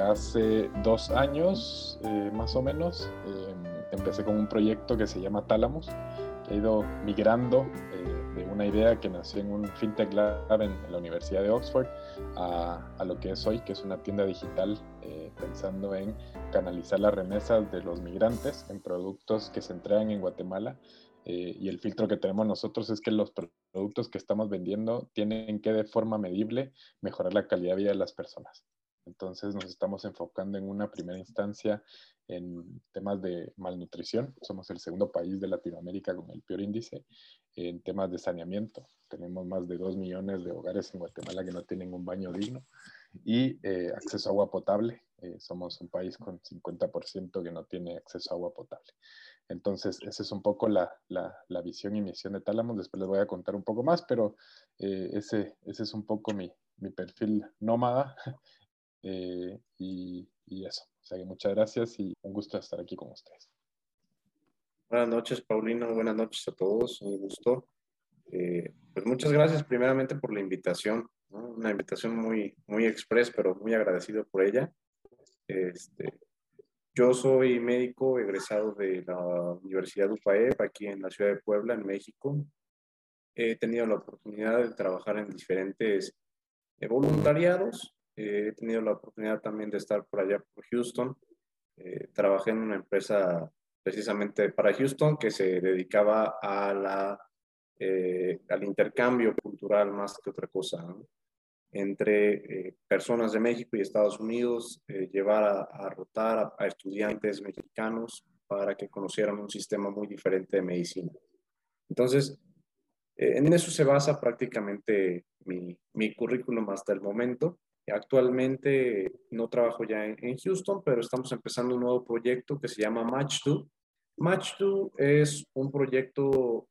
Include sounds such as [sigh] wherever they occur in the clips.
hace dos años, eh, más o menos, em, empecé con un proyecto que se llama Tálamos, que ha ido migrando eh, de una idea que nació en un FinTech Lab en, la Universidad de Oxford a, lo que es hoy, que es una tienda digital eh, pensando en canalizar las remesas de los migrantes en productos que se entregan en Guatemala y el filtro que tenemos nosotros es que los productos que estamos vendiendo tienen que de forma medible mejorar la calidad de vida de las personas. Entonces nos estamos enfocando en una primera instancia en temas de malnutrición. Somos el segundo país de Latinoamérica con el peor índice. En temas de saneamiento, tenemos más de 2 millones de hogares en Guatemala que no tienen un baño digno. Y eh, acceso a agua potable. Eh, somos un país con 50% que no tiene acceso a agua potable. Entonces, esa es un poco la, la, visión y misión de Tálamos. Después les voy a contar un poco más, pero eh, ese, ese es un poco mi, mi perfil nómada eh, y, eso. Muchas gracias y un gusto estar aquí con ustedes. Buenas noches, Paulino. Buenas noches a todos. Un gusto. Eh, pues muchas gracias primeramente por la invitación. Una invitación muy, muy express, pero muy agradecido por ella. Este, yo soy médico egresado de la Universidad UPAEP aquí en la ciudad de Puebla, en México. He tenido la oportunidad de trabajar en diferentes eh, he tenido la oportunidad también de estar por allá por Houston. Eh, trabajé en una empresa precisamente para Houston que se dedicaba a la, eh, al intercambio cultural más que otra cosa. ¿no? entre eh, personas de México y Estados Unidos, eh, llevar a, rotar a, estudiantes mexicanos para que conocieran un sistema muy diferente de medicina. Entonces, eh, en eso se basa prácticamente mi, mi, currículum hasta el momento. Actualmente no trabajo ya en, Houston, pero estamos empezando un nuevo proyecto que se llama Match2. Match2 es un proyecto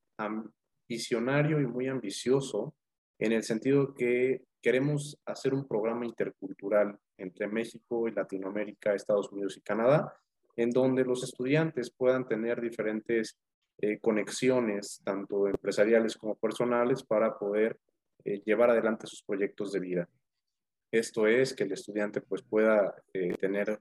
visionario y muy ambicioso en el sentido que queremos hacer un programa intercultural entre México y Latinoamérica, Estados Unidos y Canadá, en donde los estudiantes puedan tener diferentes eh, conexiones, tanto empresariales como personales, para poder eh, llevar adelante sus proyectos de vida. Esto es que el estudiante pues, pueda eh, tener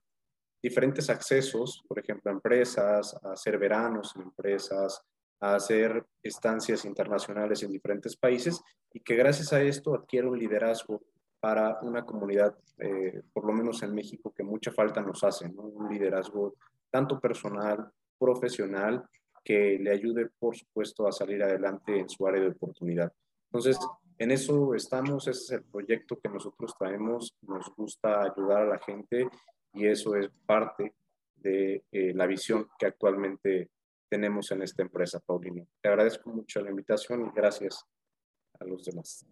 diferentes accesos, por ejemplo, a empresas, a hacer veranos en empresas, a hacer estancias internacionales en diferentes países y que gracias a esto adquiera un liderazgo para una comunidad, eh, por lo menos en México, que mucha falta nos hace, un liderazgo tanto personal, profesional, que le ayude, por supuesto, a salir adelante en su área de oportunidad. Entonces, en eso estamos, ese es el proyecto que nosotros traemos, nos gusta ayudar a la gente y eso es parte de eh, la visión que actualmente tenemos en esta empresa, Paulino. Te agradezco mucho la invitación y gracias a los demás.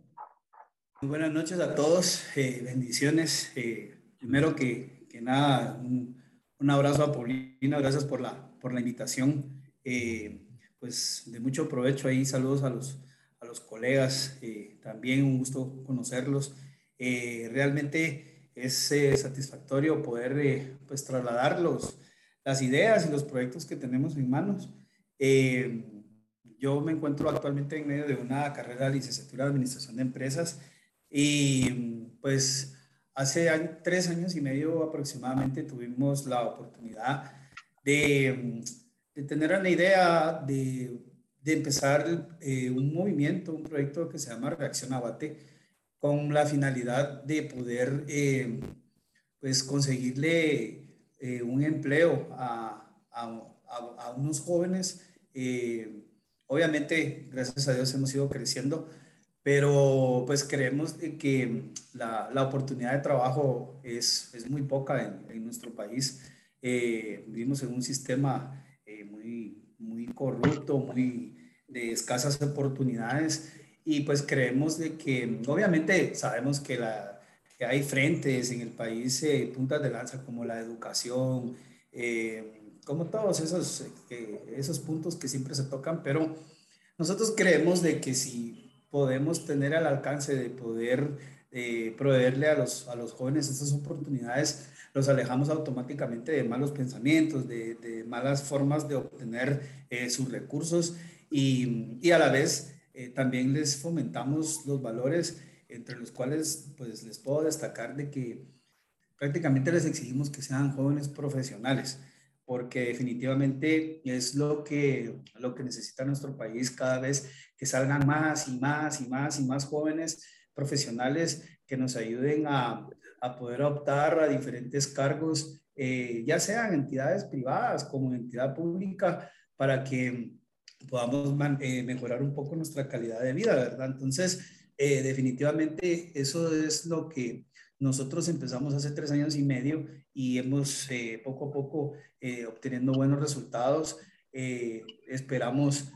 Muy buenas noches a todos, eh, bendiciones. Eh, primero que, nada, un, abrazo a Paulina, gracias por la, por la invitación. Pues de mucho provecho ahí, saludos a los, los colegas, también un gusto conocerlos. realmente es satisfactorio poder pues trasladarlos las ideas y los proyectos que tenemos en manos. Eh, yo me encuentro actualmente en medio de una carrera de licenciatura de Administración de Empresas y pues hace tres años y medio aproximadamente tuvimos la oportunidad de, de tener una idea de, de empezar eh, un movimiento, un proyecto que se llama Reacción Abate, con la finalidad de poder eh, pues conseguirle eh, un empleo a, a, unos jóvenes. Obviamente, gracias a Dios hemos ido creciendo, pero pues creemos que la, la oportunidad de trabajo es, es muy poca en, nuestro país. Vivimos en un sistema muy, muy corrupto, muy de escasas oportunidades. Y pues creemos de que obviamente sabemos que la, que hay frentes en el país, eh, puntas de lanza como la educación, eh, como todos esos, eh, esos puntos que siempre se tocan, pero nosotros creemos de que si podemos tener al alcance de poder proveerle a los, a los jóvenes estas oportunidades, los alejamos automáticamente de malos pensamientos, de, de malas formas de obtener sus recursos y, y, a la vez también les fomentamos los valores entre los cuales pues les puedo destacar de que prácticamente les exigimos que sean jóvenes profesionales, porque definitivamente es lo que, lo que necesita nuestro país cada vez que salgan más y más y más y más jóvenes profesionales que nos ayuden a, a poder optar a diferentes cargos, eh, ya sean entidades privadas como entidad pública, para que podamos eh, mejorar un poco nuestra calidad de vida, ¿verdad? Entonces, eh, definitivamente eso es lo que nosotros empezamos hace tres años y medio y hemos poco a poco obteniendo buenos resultados. esperamos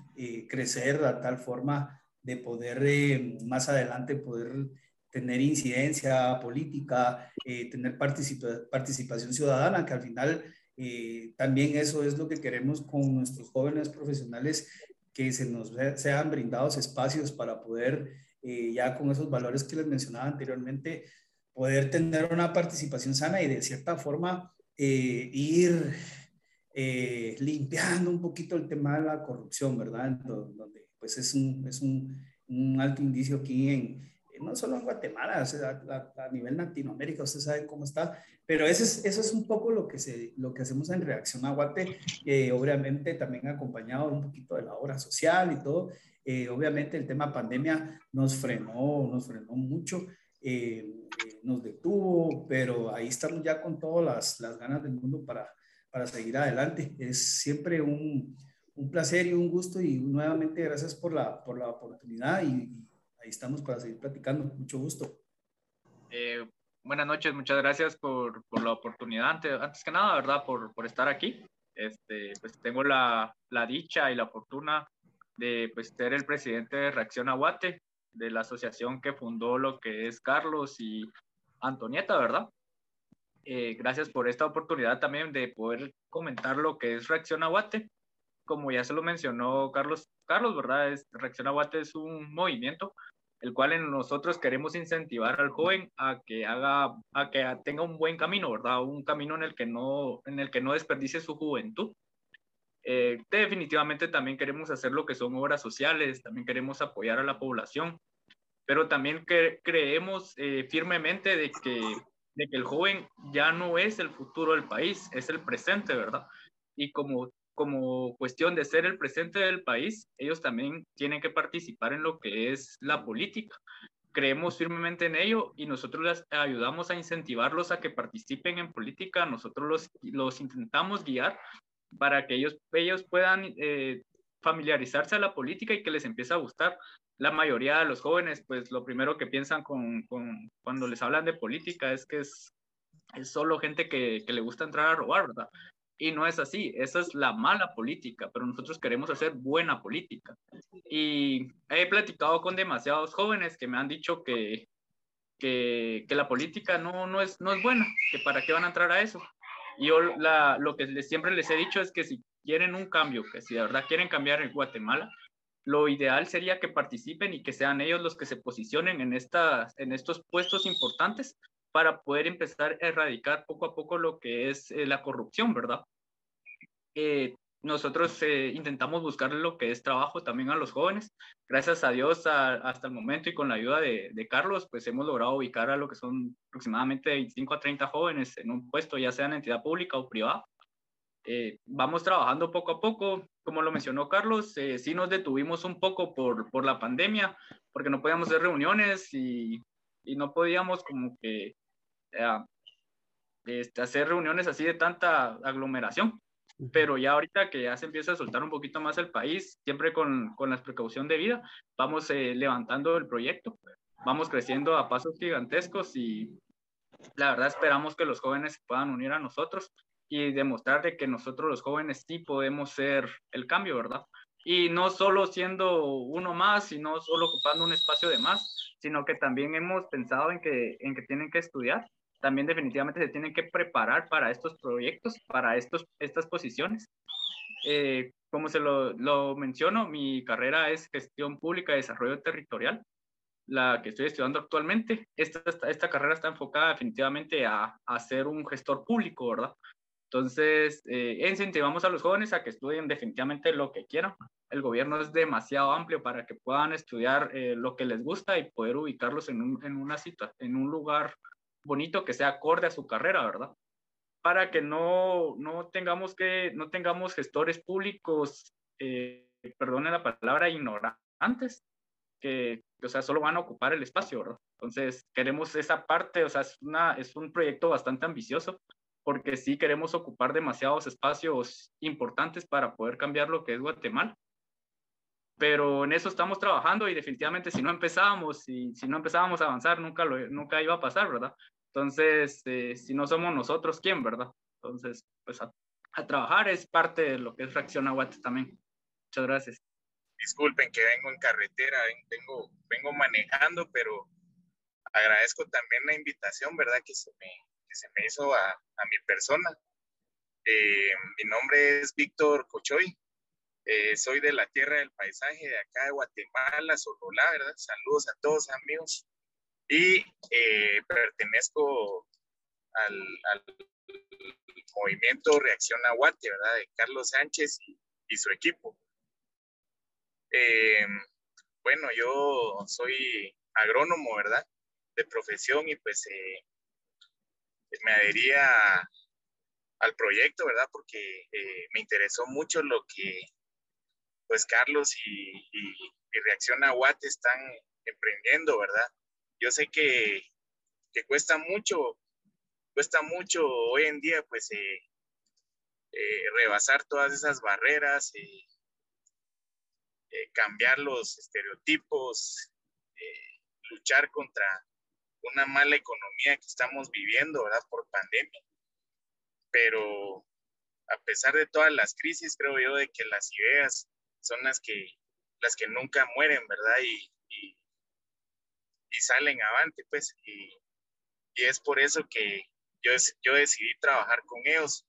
crecer a tal forma de poder más adelante poder tener incidencia política, eh, tener participación ciudadana, que al final eh, también eso es lo que queremos con nuestros jóvenes profesionales, que se nos sean brindados espacios para poder, eh, ya con esos valores que les mencionaba anteriormente, poder tener una participación sana y de cierta forma ir limpiando un poquito el tema de la corrupción, ¿verdad? Donde pues es un, es un, un alto indicio aquí en, no solo en Guatemala, a, nivel Latinoamérica, usted sabe cómo está, pero eso es, eso es un poco lo que, se, lo que hacemos en Reacción a Guate, eh, obviamente también acompañado un poquito de la obra social y todo. Eh, obviamente el tema pandemia nos frenó, nos frenó mucho, eh, nos detuvo, pero ahí estamos ya con todas las, las ganas del mundo para, para seguir adelante. Es siempre un, un placer y un gusto y nuevamente gracias por la, por la oportunidad y ahí estamos para seguir platicando. Mucho gusto. Eh, buenas noches, muchas gracias por, por la oportunidad. Antes, antes, que nada, ¿verdad? Por, por estar aquí. Este, pues tengo la, la, dicha y la fortuna de pues, ser el presidente de Reacción Aguate, de la asociación que fundó lo que es Carlos y Antonieta, ¿verdad? Eh, gracias por esta oportunidad también de poder comentar lo que es Reacción Aguate. Como ya se lo mencionó Carlos, Carlos, ¿verdad? Es, Reacción Aguate es un movimiento el cual nosotros queremos incentivar al joven a que haga, a que tenga un buen camino, ¿verdad? Un camino en el que no, en el que no desperdicie su juventud. Eh, definitivamente también queremos hacer lo que son obras sociales, también queremos apoyar a la población, pero también que, creemos eh, firmemente de que, de que el joven ya no es el futuro del país, es el presente, ¿verdad? Y como como cuestión de ser el presente del país, ellos también tienen que participar en lo que es la política. Creemos firmemente en ello y nosotros les ayudamos a incentivarlos a que participen en política. Nosotros los, los intentamos guiar para que ellos, ellos puedan eh, familiarizarse a la política y que les empiece a gustar. La mayoría de los jóvenes, pues lo primero que piensan con, con cuando les hablan de política es que es, es solo gente que, que, le gusta entrar a robar, ¿verdad? Y no es así, esa es la mala política, pero nosotros queremos hacer buena política. Y he platicado con demasiados jóvenes que me han dicho que, que, la política no, no, es, no es buena, que para qué van a entrar a eso. Y yo lo que siempre les he dicho es que si quieren un cambio, que si de verdad quieren cambiar en Guatemala, lo ideal sería que participen y que sean ellos los que se posicionen en, estas, en estos puestos importantes para poder empezar a erradicar poco a poco lo que es eh, la corrupción, ¿verdad? Eh, nosotros eh, intentamos buscar lo que es trabajo también a los jóvenes. Gracias a Dios, hasta el momento y con la ayuda de, Carlos, pues hemos logrado ubicar a lo que son aproximadamente 25 a 30 jóvenes en un puesto, ya sea en entidad pública o privada. vamos trabajando poco a poco. Como lo mencionó Carlos, sí nos detuvimos un poco por, por la pandemia, porque no podíamos hacer reuniones y, y no podíamos como que este, hacer reuniones así de tanta aglomeración. Pero ya ahorita que ya se empieza a soltar un poquito más el país, siempre con, con la precaución de vida, vamos eh, levantando el proyecto, vamos creciendo a pasos gigantescos y la verdad esperamos que los jóvenes se puedan unir a nosotros y demostrar de que nosotros los jóvenes sí podemos ser el cambio, ¿verdad? Y no solo siendo uno más y no solo ocupando un espacio de más, sino que también hemos pensado en que, en que tienen que estudiar también definitivamente se tienen que preparar para estos proyectos, para estos, estas posiciones. Eh, como se lo, lo, menciono, mi carrera es gestión pública y desarrollo territorial, la que estoy estudiando actualmente. Esta, esta, carrera está enfocada definitivamente a, a, ser un gestor público, ¿verdad? Entonces, eh, incentivamos a los jóvenes a que estudien definitivamente lo que quieran. El gobierno es demasiado amplio para que puedan estudiar eh, lo que les gusta y poder ubicarlos en, un, en una cita, en un lugar bonito, que sea acorde a su carrera, ¿verdad? Para que no, no, tengamos, que, no tengamos gestores públicos, eh, perdone la palabra, ignorantes, que, o sea, solo van a ocupar el espacio, ¿verdad? Entonces, queremos esa parte, o sea, es, una, es un proyecto bastante ambicioso, porque sí queremos ocupar demasiados espacios importantes para poder cambiar lo que es Guatemala. Pero en eso estamos trabajando y definitivamente si no empezábamos, y si no empezábamos a avanzar, nunca, lo, nunca iba a pasar, ¿verdad? Entonces, eh, si no somos nosotros, ¿quién, verdad? Entonces, pues a, trabajar es parte de lo que es Reacción Aguate también. Muchas gracias. Disculpen que vengo en carretera, vengo, vengo manejando, pero agradezco también la invitación, ¿verdad? Que se me, se me hizo a, a mi persona. Eh, mi nombre es Víctor Cochoy, eh, soy de la tierra del paisaje de acá de Guatemala, Sololá, ¿verdad? Saludos a todos amigos. Y eh, pertenezco al, movimiento Reacción Aguate, ¿verdad? De Carlos Sánchez y, y su equipo. bueno, yo soy agrónomo, ¿verdad? De profesión y pues me adhería al proyecto, ¿verdad? Porque eh, me interesó mucho lo que, pues, Carlos y, y, Reacción a Watt están emprendiendo, ¿verdad? Yo sé que, que, cuesta mucho, cuesta mucho hoy en día, pues, eh, eh, rebasar todas esas barreras, cambiar los estereotipos, luchar contra una mala economía que estamos viviendo, ¿verdad? Por pandemia. Pero a pesar de todas las crisis, creo yo de que las ideas son las que, las que nunca mueren, ¿verdad? Y, salen avante, pues. Y, y, es por eso que yo, yo decidí trabajar con ellos.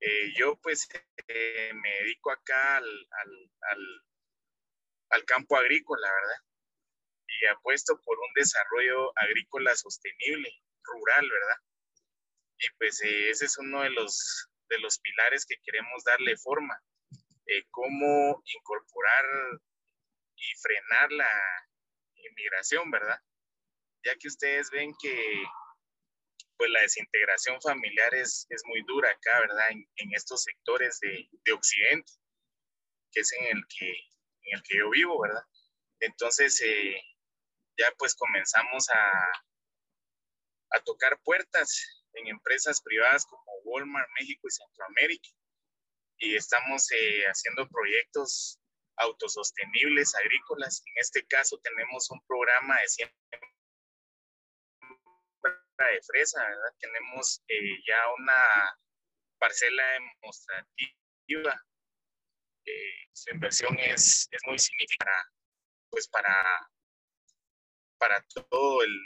Eh, yo pues eh, me dedico acá al, al, campo agrícola, ¿verdad? y apuesto por un desarrollo agrícola sostenible, rural, ¿verdad? Y pues eh, ese es uno de los, de los pilares que queremos darle forma, cómo incorporar y frenar la inmigración, ¿verdad? Ya que ustedes ven que pues la desintegración familiar es, es muy dura acá, ¿verdad? En, estos sectores de, de, Occidente, que es en el que, en el que yo vivo, ¿verdad? Entonces, eh, ya pues comenzamos a, a tocar puertas en empresas privadas como Walmart, México y Centroamérica. Y estamos eh, haciendo proyectos autosostenibles agrícolas. En este caso tenemos un programa de siembra de fresa, ¿verdad? Tenemos eh, ya una parcela demostrativa. Eh, su inversión es, es muy significativa pues para para todo el,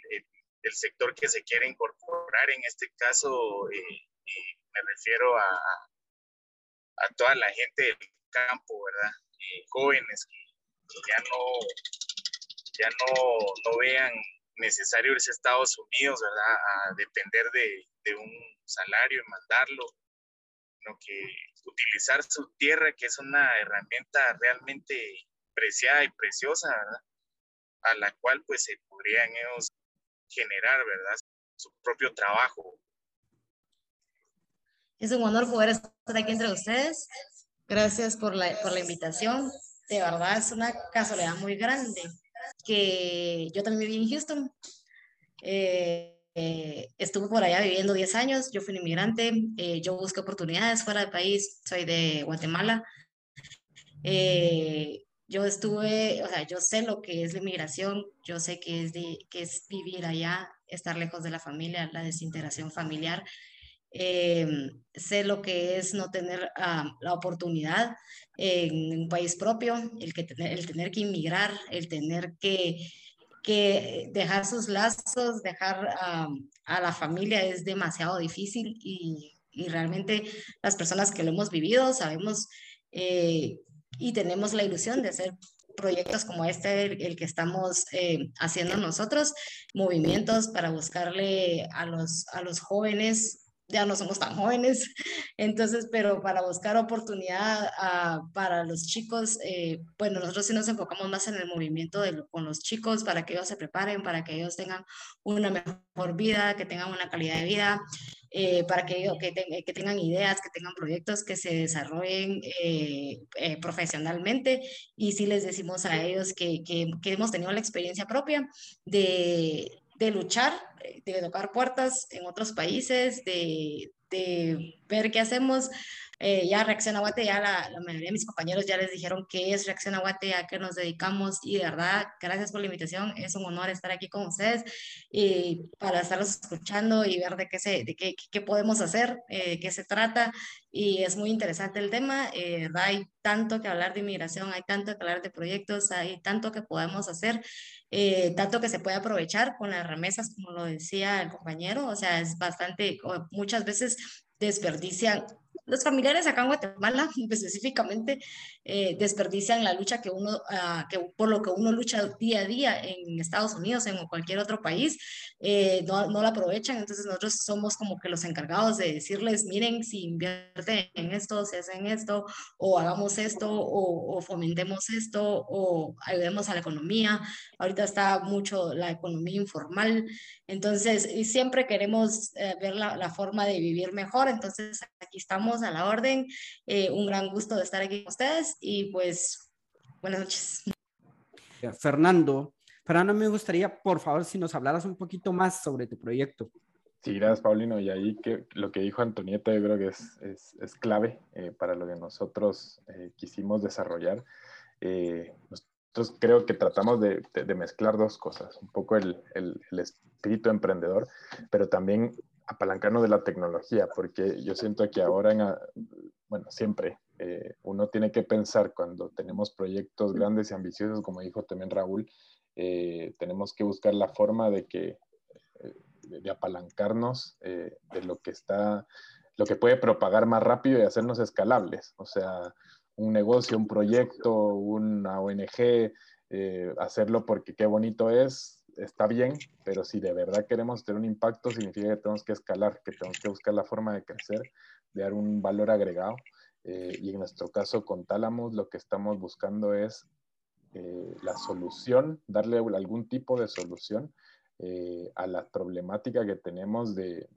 el, sector que se quiere incorporar. En este caso, eh, me refiero a, a toda la gente del campo, ¿verdad? Eh, jóvenes que, ya no ya no, no vean necesario irse a Estados Unidos, ¿verdad? A depender de, un salario y mandarlo, sino que utilizar su tierra, que es una herramienta realmente preciada y preciosa, ¿verdad? a la cual pues se podrían ellos generar, ¿verdad? Su propio trabajo. Es un honor poder estar aquí entre ustedes. Gracias por la, por la invitación. De verdad es una casualidad muy grande que yo también viví en Houston. Eh, eh, estuve por allá viviendo 10 años, yo fui un inmigrante, eh, yo busqué oportunidades fuera del país, soy de Guatemala. Eh, yo estuve, o sea, yo sé lo que es la inmigración, yo sé que es, de, que es vivir allá, estar lejos de la familia, la desintegración familiar. Em, sé lo que es no tener ah, la oportunidad en un país propio, el, que el tener que inmigrar, el tener que, que dejar sus lazos, dejar a la familia es demasiado difícil y, y, realmente las personas que lo hemos vivido sabemos eh, y tenemos la ilusión de hacer proyectos como este, el, que estamos eh, haciendo nosotros, movimientos para buscarle a los, a los jóvenes ya no somos tan jóvenes, [laughs] entonces, pero para buscar oportunidad ah, para los chicos, eh, nosotros sí nos enfocamos más en el movimiento con los chicos para que ellos se preparen, para que ellos tengan una mejor vida, que tengan una calidad de vida, eh, para que, que, que, tengan ideas, que tengan proyectos que se desarrollen eh, eh, profesionalmente. Y sí les decimos a ellos que, que hemos tenido la experiencia propia de, de, luchar, de tocar puertas en otros países, de, de ver qué hacemos. Eh, ya Reacción Aguate, ya la, la, mayoría de mis compañeros ya les dijeron qué es Reacción Aguate, a qué nos dedicamos y de verdad, gracias por la invitación, es un honor estar aquí con ustedes y para estarlos escuchando y ver de qué, se, de qué, qué podemos hacer, eh, qué se trata y es muy interesante el tema, eh, hay tanto que hablar de inmigración, hay tanto que hablar de proyectos, hay tanto que podemos hacer, eh, tanto que se puede aprovechar con las remesas, como lo decía el compañero, o sea, es bastante, muchas veces desperdician los familiares acá en Guatemala [laughs] específicamente eh, desperdician la lucha que uno, uh, que por lo que uno lucha día a día en Estados Unidos, en cualquier otro país, eh, no, no la aprovechan. Entonces nosotros somos como que los encargados de decirles, miren, si invierten en esto, si hacen esto, o hagamos esto, o, o fomentemos esto, o ayudemos a la economía. Ahorita está mucho la economía informal. Entonces, y siempre queremos eh, ver la, la forma de vivir mejor. Entonces, aquí estamos a la orden. Eh, un gran gusto de estar aquí con ustedes y pues buenas noches. Fernando, Fernando, me gustaría, por favor, si nos hablaras un poquito más sobre tu proyecto. Sí, gracias, Paulino. Y ahí que lo que dijo Antonieta, yo creo que es, es, es clave eh, para lo que nosotros eh, quisimos desarrollar. Eh, nosotros creo que tratamos de, de, de, mezclar dos cosas, un poco el, el, el espíritu emprendedor, pero también apalancarnos de la tecnología, porque yo siento que ahora, en, bueno, siempre eh, uno tiene que pensar cuando tenemos proyectos grandes y ambiciosos, como dijo también Raúl, eh, tenemos que buscar la forma de que eh, de, de, apalancarnos eh, de lo que está, lo que puede propagar más rápido y hacernos escalables. O sea, un negocio, un proyecto, una ONG, eh, hacerlo porque qué bonito es, está bien, pero si de verdad queremos tener un impacto, significa que tenemos que escalar, que tenemos que buscar la forma de crecer, de dar un valor agregado. Eh, y en nuestro caso con Tálamos lo que estamos buscando es eh, la solución, darle algún tipo de solución a la problemática que tenemos de,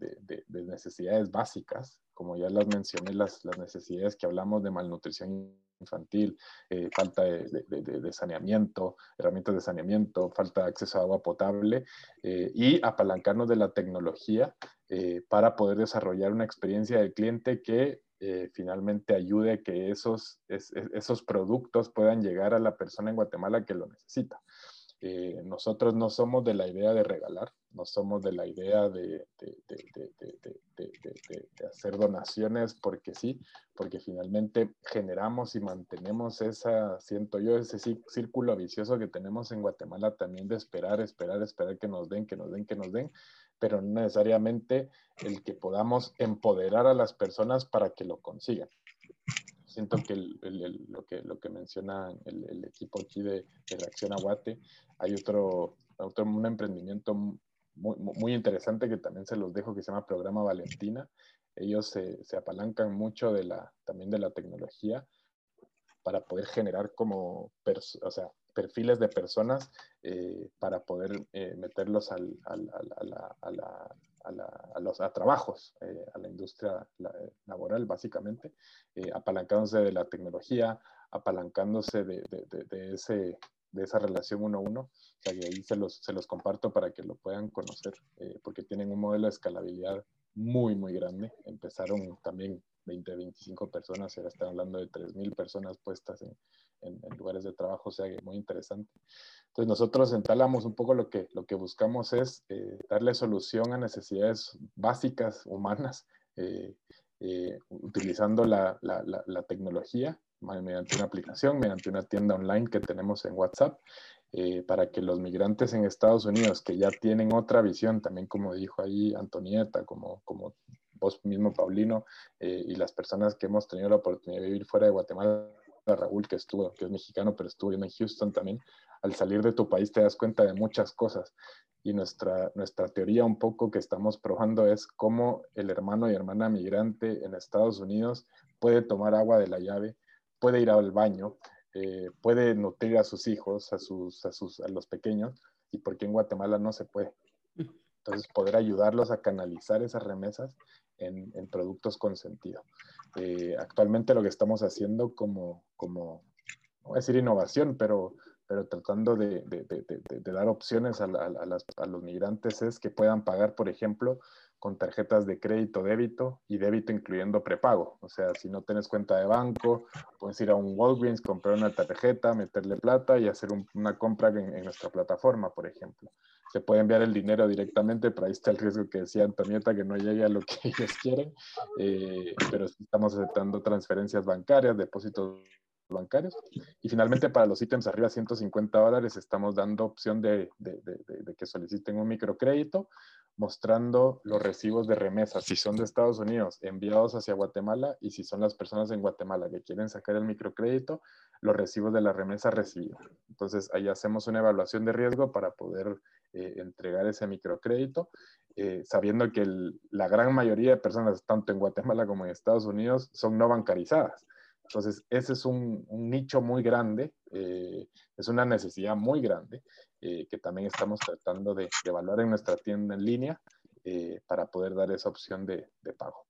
necesidades básicas, como ya las mencioné, las, las necesidades que hablamos de malnutrición infantil, eh, falta de, de, saneamiento, herramientas de saneamiento, falta de acceso a agua potable eh, y apalancarnos de la tecnología eh, para poder desarrollar una experiencia del cliente que eh, finalmente ayude a que esos, es, esos productos puedan llegar a la persona en Guatemala que lo necesita. Nosotros no somos de la idea de regalar, no somos de la idea de, hacer donaciones porque sí, porque finalmente generamos y mantenemos esa, siento yo, ese círculo vicioso que tenemos en Guatemala también de esperar, esperar, esperar que nos den, que nos den, que nos den, pero no necesariamente el que podamos empoderar a las personas para que lo consigan. Siento que, lo que menciona el, equipo aquí de, de, Reacción Aguate, hay otro, otro un emprendimiento muy, muy, interesante que también se los dejo que se llama Programa Valentina. Ellos se, se apalancan mucho de la, también de la tecnología para poder generar como, o sea, perfiles de personas eh, para poder eh, meterlos al, al, a, la, a, la, a, la, a, los a trabajos, eh, a la industria laboral básicamente, eh, apalancándose de la tecnología, apalancándose de, de, de, de, ese, de esa relación uno a uno. Que ahí se los, se los comparto para que lo puedan conocer, eh, porque tienen un modelo de escalabilidad muy, muy grande. Empezaron también 20, 25 personas ahora están hablando de 3.000 personas puestas en, en, lugares de trabajo, o sea, muy interesante. Entonces nosotros en Tálamos un poco lo que, lo que buscamos es eh, darle solución a necesidades básicas humanas, eh, utilizando la, la, tecnología mediante una aplicación, mediante una tienda online que tenemos en WhatsApp, eh, para que los migrantes en Estados Unidos que ya tienen otra visión, también como dijo ahí Antonieta, como, como vos mismo, Paulino, eh, y las personas que hemos tenido la oportunidad de vivir fuera de Guatemala, Raúl, que estuvo, que es mexicano, pero estuvo en Houston también, al salir de tu país te das cuenta de muchas cosas. Y nuestra, nuestra teoría un poco que estamos probando es cómo el hermano y hermana migrante en Estados Unidos puede tomar agua de la llave, puede ir al baño, eh, puede nutrir a sus hijos, a, sus, a, sus, a los pequeños, y porque en Guatemala no se puede. Entonces, poder ayudarlos a canalizar esas remesas en, en productos con sentido. Eh, actualmente lo que estamos haciendo como, como, no voy a decir innovación, pero, pero tratando de, de, de, de dar opciones a, a, a, las, a, los migrantes es que puedan pagar, por ejemplo, con tarjetas de crédito, débito y débito incluyendo prepago. O sea, si no tienes cuenta de banco, puedes ir a un Walgreens, comprar una tarjeta, meterle plata y hacer un, una compra en, en, nuestra plataforma, por ejemplo. Se puede enviar el dinero directamente, pero ahí está el riesgo que decía Antonieta, que no llegue a lo que [laughs] ellos quieren. Eh, pero estamos aceptando transferencias bancarias, depósitos bancarios. Y finalmente para los ítems arriba de 150 dólares estamos dando opción de, de, de, de, que soliciten un microcrédito mostrando los recibos de remesas, si son de Estados Unidos enviados hacia Guatemala y si son las personas en Guatemala que quieren sacar el microcrédito, los recibos de la remesa recibida. Entonces ahí hacemos una evaluación de riesgo para poder eh, entregar ese microcrédito, eh, sabiendo que el, la gran mayoría de personas, tanto en Guatemala como en Estados Unidos, son no bancarizadas. Entonces, ese es un, un nicho muy grande, eh, es una necesidad muy grande eh, que también estamos tratando de, de, evaluar en nuestra tienda en línea eh, para poder dar esa opción de, de, pago.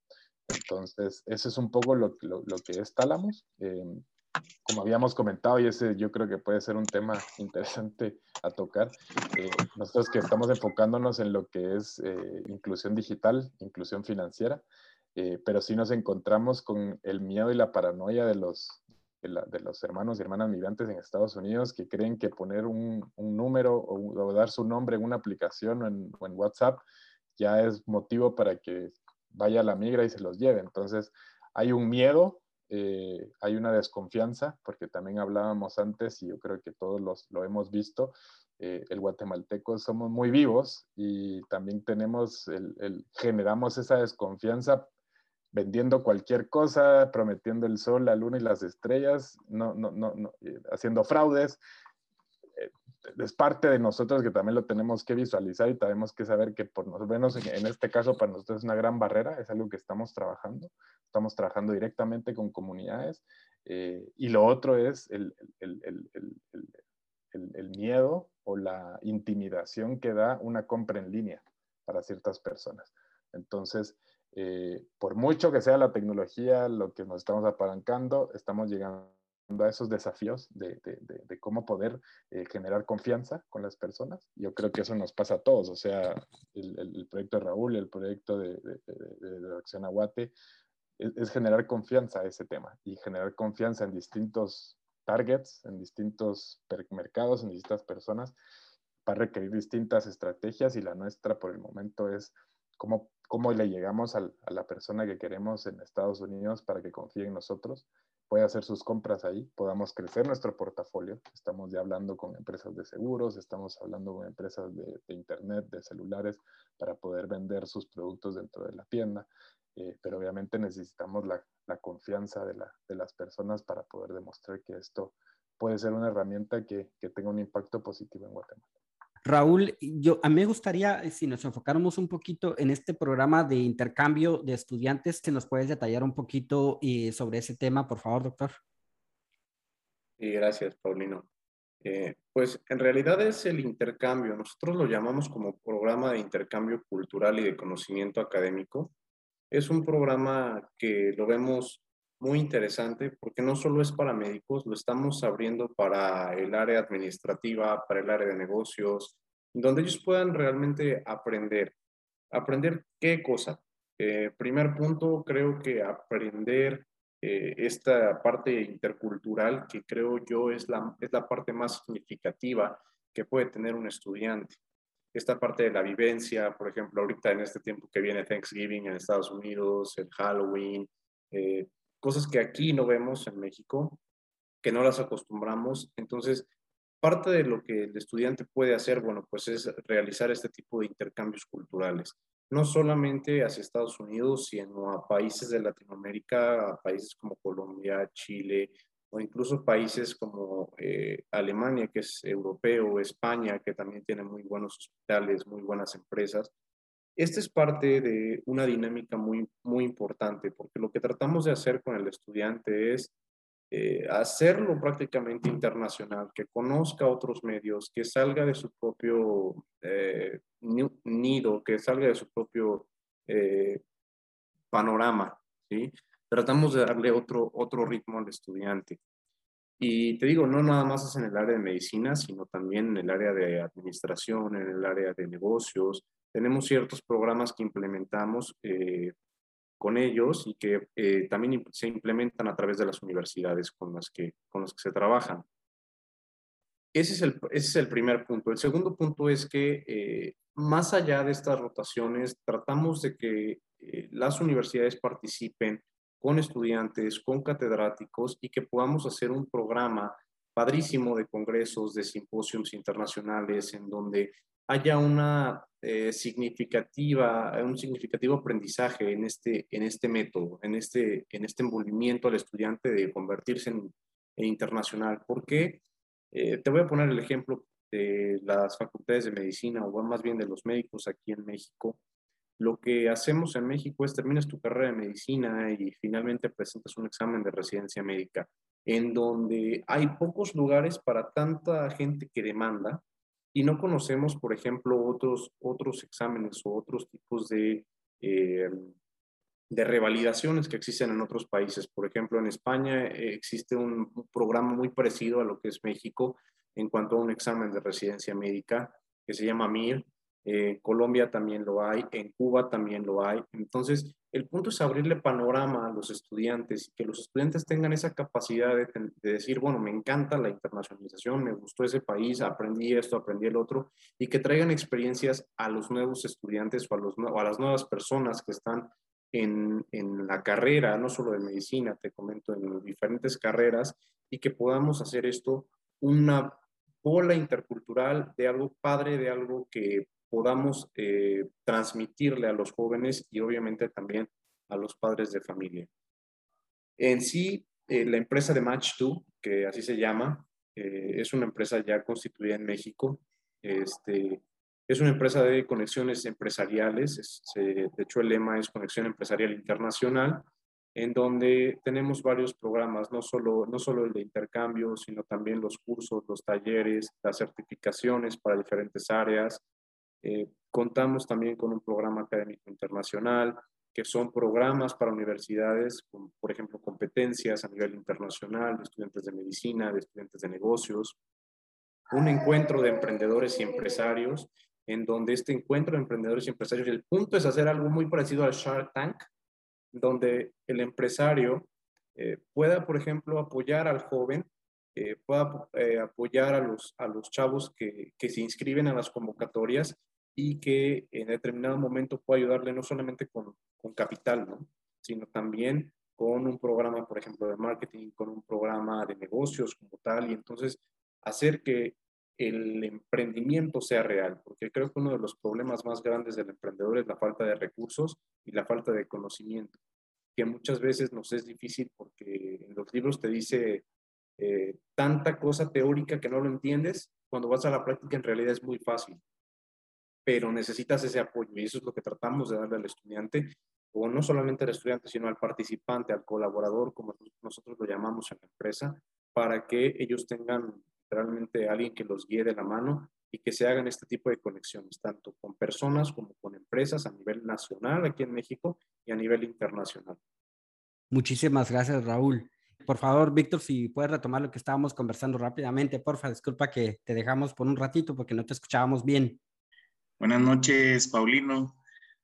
Entonces, eso es un poco lo, lo, lo que es Tálamos. Em, como habíamos comentado, y ese yo creo que puede ser un tema interesante a tocar, eh, nosotros que estamos enfocándonos en lo que es eh, inclusión digital, inclusión financiera, eh, pero sí nos encontramos con el miedo y la paranoia de los, de, la, de, los hermanos y hermanas migrantes en Estados Unidos que creen que poner un, un número o, o, dar su nombre en una aplicación o en, o en, WhatsApp ya es motivo para que vaya la migra y se los lleve. Entonces, hay un miedo, eh, hay una desconfianza, porque también hablábamos antes y yo creo que todos los, lo hemos visto, eh, el guatemalteco somos muy vivos y también tenemos, el, el, generamos esa desconfianza vendiendo cualquier cosa, prometiendo el sol, la luna y las estrellas, no, no, no, no eh, haciendo fraudes. Eh, es parte de nosotros que también lo tenemos que visualizar y tenemos que saber que por lo menos en, este caso para nosotros es una gran barrera, es algo que estamos trabajando, estamos trabajando directamente con comunidades eh, y lo otro es el, el, el, miedo o la intimidación que da una compra en línea para ciertas personas. Entonces, eh, por mucho que sea la tecnología lo que nos estamos apalancando, estamos llegando a esos desafíos de, cómo poder eh, generar confianza con las personas. Yo creo que eso nos pasa a todos, o sea, el, proyecto de Raúl, el proyecto de, de Acción Aguate, es, generar confianza a ese tema y generar confianza en distintos targets, en distintos mercados, en distintas personas, va a requerir distintas estrategias y la nuestra por el momento es cómo cómo le llegamos a, la persona que queremos en Estados Unidos para que confíe en nosotros, pueda hacer sus compras ahí, podamos crecer nuestro portafolio. Estamos ya hablando con empresas de seguros, estamos hablando con empresas de, Internet, de celulares, para poder vender sus productos dentro de la tienda. Eh, pero obviamente necesitamos la, confianza de, la, de, las personas para poder demostrar que esto puede ser una herramienta que tenga un impacto positivo en Guatemala. Raúl, yo, a mí me gustaría, eh, si nos enfocáramos un poquito en este programa de intercambio de estudiantes, que nos puedes detallar un poquito eh, sobre ese tema, por favor, doctor. Sí, gracias, Paulino. Eh, pues en realidad es el intercambio. Nosotros lo llamamos como programa de intercambio cultural y de conocimiento académico. Es un programa que lo vemos muy interesante porque no solo es para médicos, lo estamos abriendo para el área administrativa, para el área de negocios, donde ellos puedan realmente aprender. ¿Aprender qué cosa? Eh, primer punto, creo que aprender eh, esta parte intercultural que creo yo es la, es la parte más significativa que puede tener un estudiante. Esta parte de la vivencia, por ejemplo, ahorita en este tiempo que viene Thanksgiving en Estados Unidos, el Halloween, eh, cosas que aquí no vemos en México, que no las acostumbramos. Entonces, parte de lo que el estudiante puede hacer, bueno, pues es realizar este tipo de intercambios culturales, no solamente hacia Estados Unidos, sino a países de Latinoamérica, a países como Colombia, Chile, o incluso países como eh, Alemania, que es europeo, España, que también tiene muy buenos hospitales, muy buenas empresas. Esta es parte de una dinámica muy, muy importante, porque lo que tratamos de hacer con el estudiante es eh, hacerlo prácticamente internacional, que conozca otros medios, que salga de su propio eh, nido, que salga de su propio eh, panorama, ¿sí? Tratamos de darle otro, otro ritmo al estudiante. Y te digo, no nada más es en el área de medicina, sino también en el área de administración, en el área de negocios. Tenemos ciertos programas que implementamos con ellos y que eh, también se implementan a través de las universidades con las que, con las que se trabajan. Ese es, el, ese es el primer punto. El segundo punto es que eh, más allá de estas rotaciones, tratamos de que eh, las universidades participen con estudiantes, con catedráticos y que podamos hacer un programa padrísimo de congresos, de simposios internacionales, en donde haya una eh, significativa, un significativo aprendizaje en este, en este método, en este, en este envolvimiento al estudiante de convertirse en, internacional. Porque eh, te voy a poner el ejemplo de las facultades de medicina o más bien de los médicos aquí en México. Lo que hacemos en México es terminas tu carrera de medicina y finalmente presentas un examen de residencia médica, en donde hay pocos lugares para tanta gente que demanda y no conocemos, por ejemplo, otros, otros exámenes o otros tipos de, eh, de revalidaciones que existen en otros países. Por ejemplo, en España eh, existe un, programa muy parecido a lo que es México en cuanto a un examen de residencia médica que se llama MIR, en Colombia también lo hay, en Cuba también lo hay. Entonces, el punto es abrirle panorama a los estudiantes y que los estudiantes tengan esa capacidad de, decir, bueno, me encanta la internacionalización, me gustó ese país, aprendí esto, aprendí el otro, y que traigan experiencias a los nuevos estudiantes o a, los, a las nuevas personas que están en, en, la carrera, no solo de medicina, te comento, en diferentes carreras, y que podamos hacer esto una bola intercultural de algo padre, de algo que podamos eh, transmitirle a los jóvenes y obviamente también a los padres de familia. En sí, eh, la empresa de Match2, que así se llama, eh, es una empresa ya constituida en México. Este, es una empresa de conexiones empresariales, de hecho el lema es Conexión Empresarial Internacional, en donde tenemos varios programas, no solo, no solo el de intercambio, sino también los cursos, los talleres, las certificaciones para diferentes áreas, eh, contamos también con un programa académico internacional, que son programas para universidades, por ejemplo, competencias a nivel internacional de estudiantes de medicina, de estudiantes de negocios. Un encuentro de emprendedores y empresarios, en donde este encuentro de emprendedores y empresarios, el punto es hacer algo muy parecido al Shark Tank, donde el empresario eh, pueda, por ejemplo, apoyar al joven, eh, pueda apoyar a los, a los chavos que, que se inscriben a las convocatorias y que en determinado momento pueda ayudarle no solamente con, con capital, ¿no? sino también con un programa, por ejemplo, de marketing, con un programa de negocios como tal, y entonces hacer que el emprendimiento sea real, porque creo que uno de los problemas más grandes del emprendedor es la falta de recursos y la falta de conocimiento, que muchas veces nos es difícil porque en los libros te dice eh, tanta cosa teórica que no lo entiendes, cuando vas a la práctica en realidad es muy fácil pero necesitas ese apoyo y eso es lo que tratamos de darle al estudiante, o no solamente al estudiante, sino al participante, al colaborador, como nosotros lo llamamos en la empresa, para que ellos tengan realmente alguien que los guíe de la mano y que se hagan este tipo de conexiones, tanto con personas como con empresas a nivel nacional aquí en México y a nivel internacional. Muchísimas gracias, Raúl. Por favor, Víctor, si puedes retomar lo que estábamos conversando rápidamente, porfa, disculpa que te dejamos por un ratito porque no te escuchábamos bien. Buenas noches, Paulino,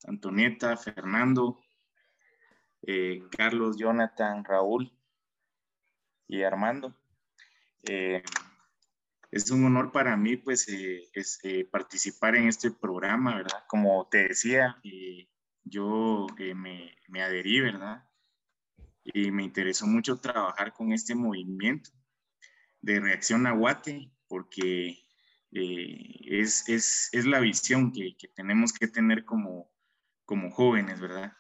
Antonieta, Fernando, eh, Carlos, Jonathan, Raúl y Armando. Eh, es un honor para mí, pues, eh, participar en este programa, ¿verdad? Como te decía, yo me, me adherí, ¿verdad? Y me interesó mucho trabajar con este movimiento de reacción a Guate, porque eh, es, es, es, la visión que, que, tenemos que tener como, como jóvenes, ¿verdad?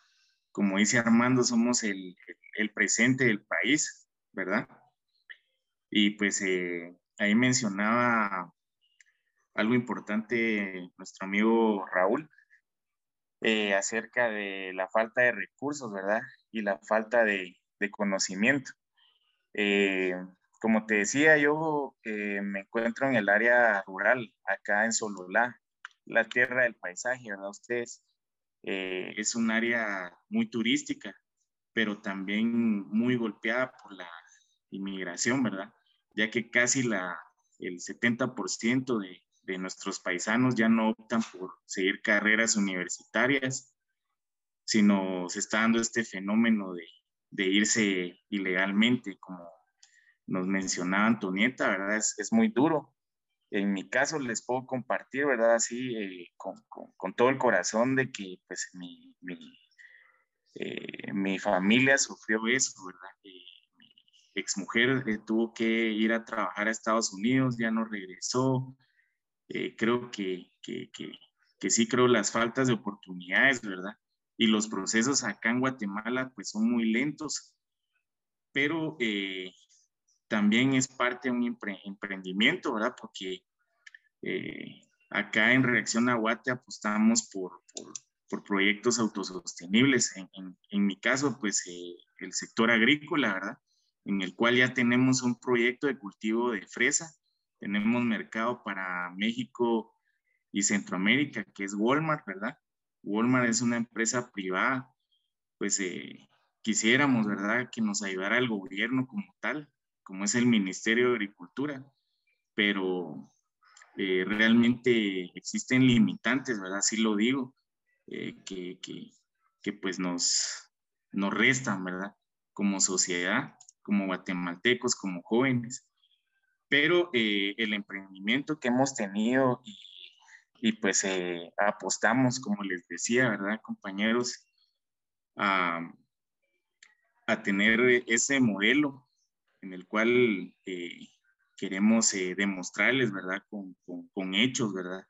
Como dice Armando, somos el, el presente del país, ¿verdad? Y pues eh, ahí mencionaba algo importante nuestro amigo Raúl eh, acerca de la falta de recursos, ¿verdad? Y la falta de, conocimiento. Eh, como te decía, yo me encuentro en el área rural, acá en Sololá, la tierra del paisaje, ¿verdad? Ustedes, es un área muy turística, pero también muy golpeada por la inmigración, ¿verdad? Ya que casi la, el 70% de, de nuestros paisanos ya no optan por seguir carreras universitarias, sino se está dando este fenómeno de, de irse ilegalmente, como nos mencionaba Antonieta, ¿verdad? Es, es, muy duro. En mi caso les puedo compartir, ¿verdad? Así, eh, con, con, todo el corazón de que pues mi, mi, eh, mi familia sufrió eso, ¿verdad? Eh, mi exmujer eh, tuvo que ir a trabajar a Estados Unidos, ya no regresó, eh, creo que, que, que, sí creo las faltas de oportunidades, ¿verdad? Y los procesos acá en Guatemala pues son muy lentos, pero eh, también es parte de un emprendimiento, ¿verdad? Porque eh, acá en Reacción a Guate apostamos por, por, por proyectos autosostenibles. En, en, en, mi caso, pues el sector agrícola, ¿verdad? En el cual ya tenemos un proyecto de cultivo de fresa tenemos mercado para México y Centroamérica, que es Walmart, ¿verdad? Walmart es una empresa privada, pues eh, quisiéramos, ¿verdad?, que nos ayudara el gobierno como tal, como es el Ministerio de Agricultura, pero eh, realmente existen limitantes, ¿verdad? Sí lo digo, eh, que, que, que, pues nos, nos restan, ¿verdad? Como sociedad, como guatemaltecos, como jóvenes pero eh, el emprendimiento que hemos tenido y, y pues eh, apostamos, como les decía, ¿verdad, compañeros? A, a tener ese modelo en el cual eh, queremos demostrarles, ¿verdad? Con, con, con, hechos, ¿verdad?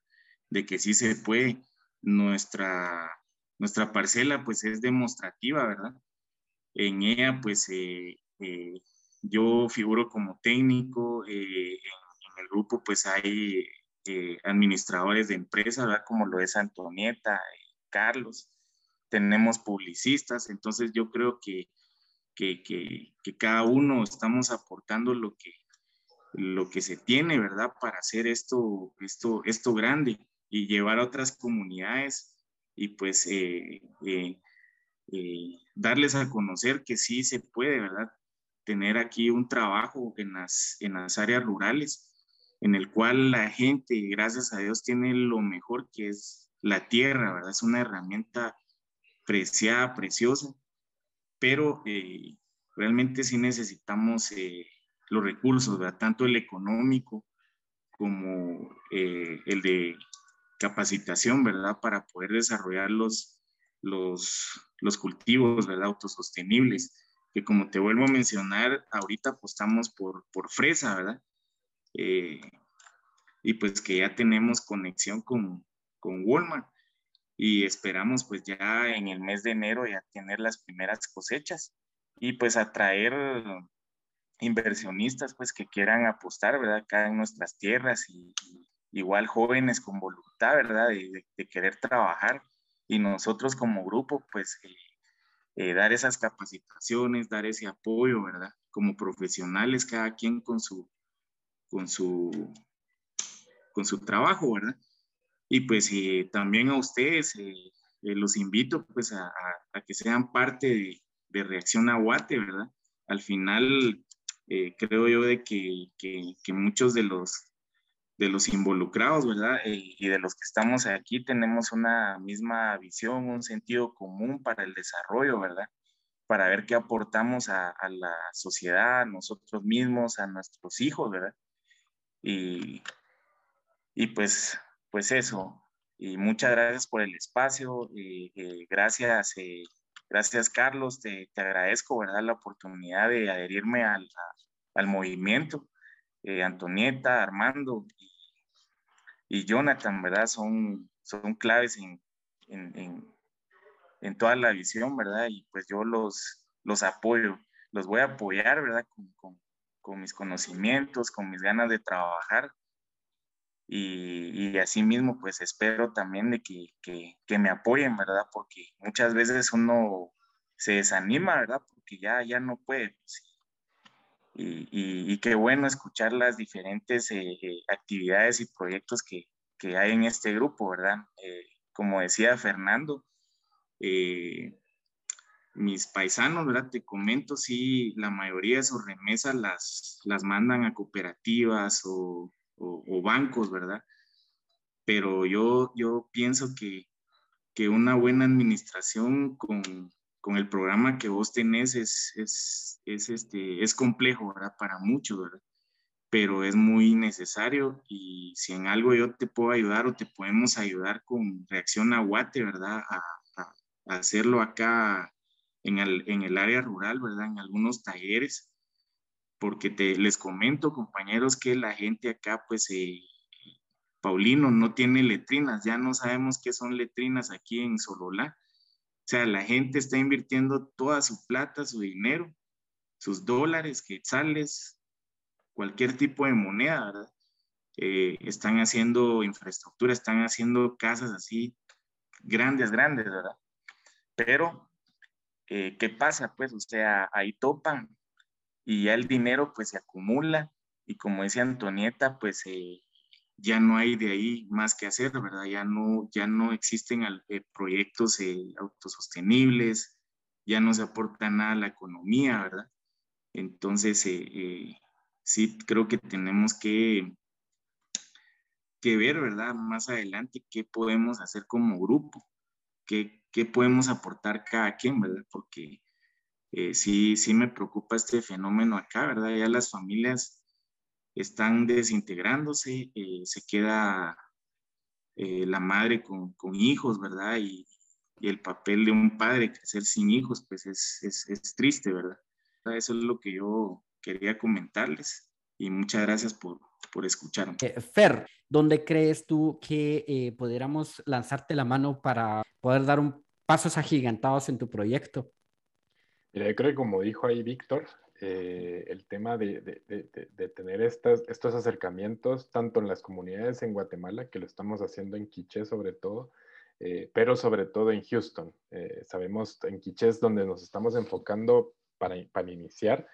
De que sí se puede. Nuestra, nuestra parcela pues es demostrativa, ¿verdad? En ella pues yo figuro como técnico, eh, en, el grupo pues hay eh, administradores de empresas, ¿verdad? Como lo es Antonieta, Carlos, tenemos publicistas, entonces yo creo que, que, que, que, cada uno estamos aportando lo que, lo que se tiene, ¿verdad? Para hacer esto, esto, esto grande y llevar a otras comunidades y pues eh, darles a conocer que sí se puede, ¿verdad? Tener aquí un trabajo en las, en las áreas rurales, en el cual la gente, gracias a Dios, tiene lo mejor que es la tierra, ¿verdad? Es una herramienta preciada, preciosa, pero eh, realmente sí necesitamos eh, los recursos, ¿verdad? Tanto el económico como eh, el de capacitación, ¿verdad? Para poder desarrollar los, los, los cultivos, ¿verdad? Autosostenibles que como te vuelvo a mencionar, ahorita apostamos por, por fresa, ¿verdad? Eh, y pues que ya tenemos conexión con, con Walmart y esperamos pues ya en el mes de enero ya tener las primeras cosechas y pues atraer inversionistas pues que quieran apostar, ¿verdad? Acá en nuestras tierras y, igual jóvenes con voluntad, ¿verdad? De, de, querer trabajar y nosotros como grupo pues eh, eh, dar esas capacitaciones, dar ese apoyo, ¿verdad? Como profesionales, cada quien con su, con su, con su trabajo, ¿verdad? Y pues eh, también a ustedes eh, los invito pues a, a, que sean parte de, de, Reacción a Guate, ¿verdad? Al final creo yo de que, que muchos de los de los involucrados, ¿verdad? Eh, y de los que estamos aquí tenemos una misma visión, un sentido común para el desarrollo, ¿verdad? Para ver qué aportamos a, la sociedad, a nosotros mismos, a nuestros hijos, ¿verdad? Y, y pues, pues eso. Y muchas gracias por el espacio. y eh, gracias, eh, gracias Carlos. Te, te, agradezco, ¿verdad? La oportunidad de adherirme al, al movimiento eh, Antonieta, Armando y, Jonathan, ¿verdad? Son, son claves en, en, en, toda la visión, ¿verdad? Y pues yo los, los apoyo, los voy a apoyar, ¿verdad? Con, con, con mis conocimientos, con mis ganas de trabajar. Y, y así mismo, pues espero también de que, que, que, me apoyen, ¿verdad? Porque muchas veces uno se desanima, ¿verdad? Porque ya, ya no puede. Pues, y, y, y, qué bueno escuchar las diferentes eh, actividades y proyectos que, que, hay en este grupo, ¿verdad? Eh, como decía Fernando, eh, mis paisanos, ¿verdad? Te comento, sí, la mayoría de sus remesas las, las mandan a cooperativas o, o, bancos, ¿verdad? Pero yo, yo pienso que, que una buena administración con, con, el programa que vos tenés es, es, es, este, es complejo, ¿verdad? Para muchos. Pero es muy necesario y si en algo yo te puedo ayudar o te podemos ayudar con Reacción a Guate, ¿verdad? A hacerlo acá en el, en el área rural, ¿verdad? En algunos talleres, porque te, les comento, compañeros, que la gente acá, pues, eh, Paulino no tiene letrinas, ya no sabemos qué son letrinas aquí en Sololá. O sea, la gente está invirtiendo toda su plata, su dinero, sus dólares, quetzales, cualquier tipo de moneda, ¿verdad? Eh, están haciendo infraestructura, están haciendo casas así grandes, grandes, ¿verdad? Pero eh, ¿qué pasa? Pues, o sea, ahí topan y ya el dinero pues se acumula y como decía Antonieta, pues eh, ya no hay de ahí más que hacer, ¿verdad? Ya no, ya no existen eh, proyectos autosostenibles, ya no se aporta nada a la economía, ¿verdad? Entonces, sí, creo que tenemos que, que ver, ¿verdad? Más adelante qué podemos hacer como grupo, qué, qué podemos aportar cada quien, ¿verdad? Porque eh, sí, sí me preocupa este fenómeno acá, ¿verdad? Ya las familias están desintegrándose, eh, se queda eh, la madre con, con, hijos, ¿verdad? Y, y, el papel de un padre crecer sin hijos, pues es, es, es triste, ¿verdad? Eso es lo que yo quería comentarles y muchas gracias por, por escucharme. Fer, ¿dónde crees tú que eh, pudiéramos lanzarte la mano para poder dar un pasos agigantados en tu proyecto? Mira, yo creo que como dijo ahí Víctor, eh, el tema de, de, de, tener estas, estos acercamientos, tanto en las comunidades en Guatemala, que lo estamos haciendo en Quiché sobre todo, eh, pero sobre todo en Houston. Eh, sabemos en Quiché es donde nos estamos enfocando para, para iniciar,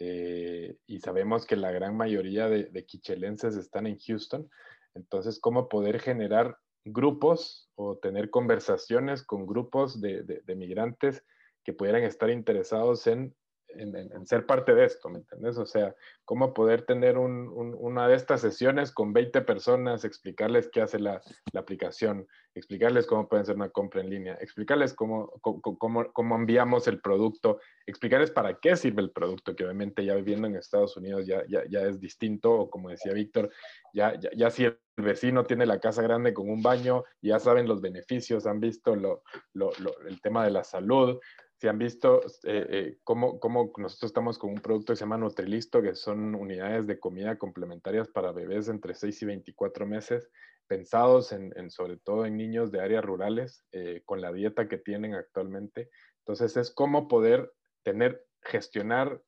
y sabemos que la gran mayoría de, de quichelenses están en Houston. Entonces, ¿cómo poder generar grupos o tener conversaciones con grupos de, migrantes que pudieran estar interesados en, en, ser parte de esto, ¿me entiendes? O sea, cómo poder tener un, un, una de estas sesiones con 20 personas, explicarles qué hace la, aplicación, explicarles cómo pueden hacer una compra en línea, explicarles cómo, cómo, cómo, enviamos el producto, explicarles para qué sirve el producto, que obviamente ya viviendo en Estados Unidos ya, ya, ya es distinto, o como decía Víctor, ya, ya, ya si el vecino tiene la casa grande con un baño, ya saben los beneficios, han visto el tema de la salud, si han visto eh, eh, cómo, cómo, nosotros estamos con un producto que se llama Nutrilisto, que son unidades de comida complementarias para bebés entre 6 y 24 meses, pensados en, en sobre todo en niños de áreas rurales, eh, con la dieta que tienen actualmente. Entonces es cómo poder tener, gestionar,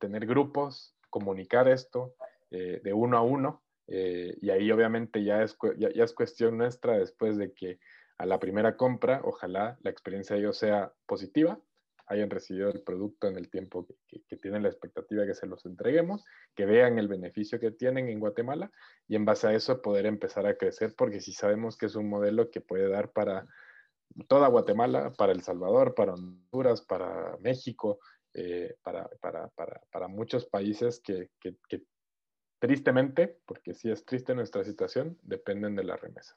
tener grupos, comunicar esto de uno a uno, y ahí obviamente ya es, ya, ya es cuestión nuestra después de que a la primera compra, ojalá la experiencia de ellos sea positiva, hayan recibido el producto en el tiempo que, tienen la expectativa que se los entreguemos, que vean el beneficio que tienen en Guatemala y en base a eso poder empezar a crecer, porque si sabemos que es un modelo que puede dar para toda Guatemala, para El Salvador, para Honduras, para México, eh, para, para, para, para, muchos países que, que, tristemente, porque sí es triste nuestra situación, dependen de las remesas.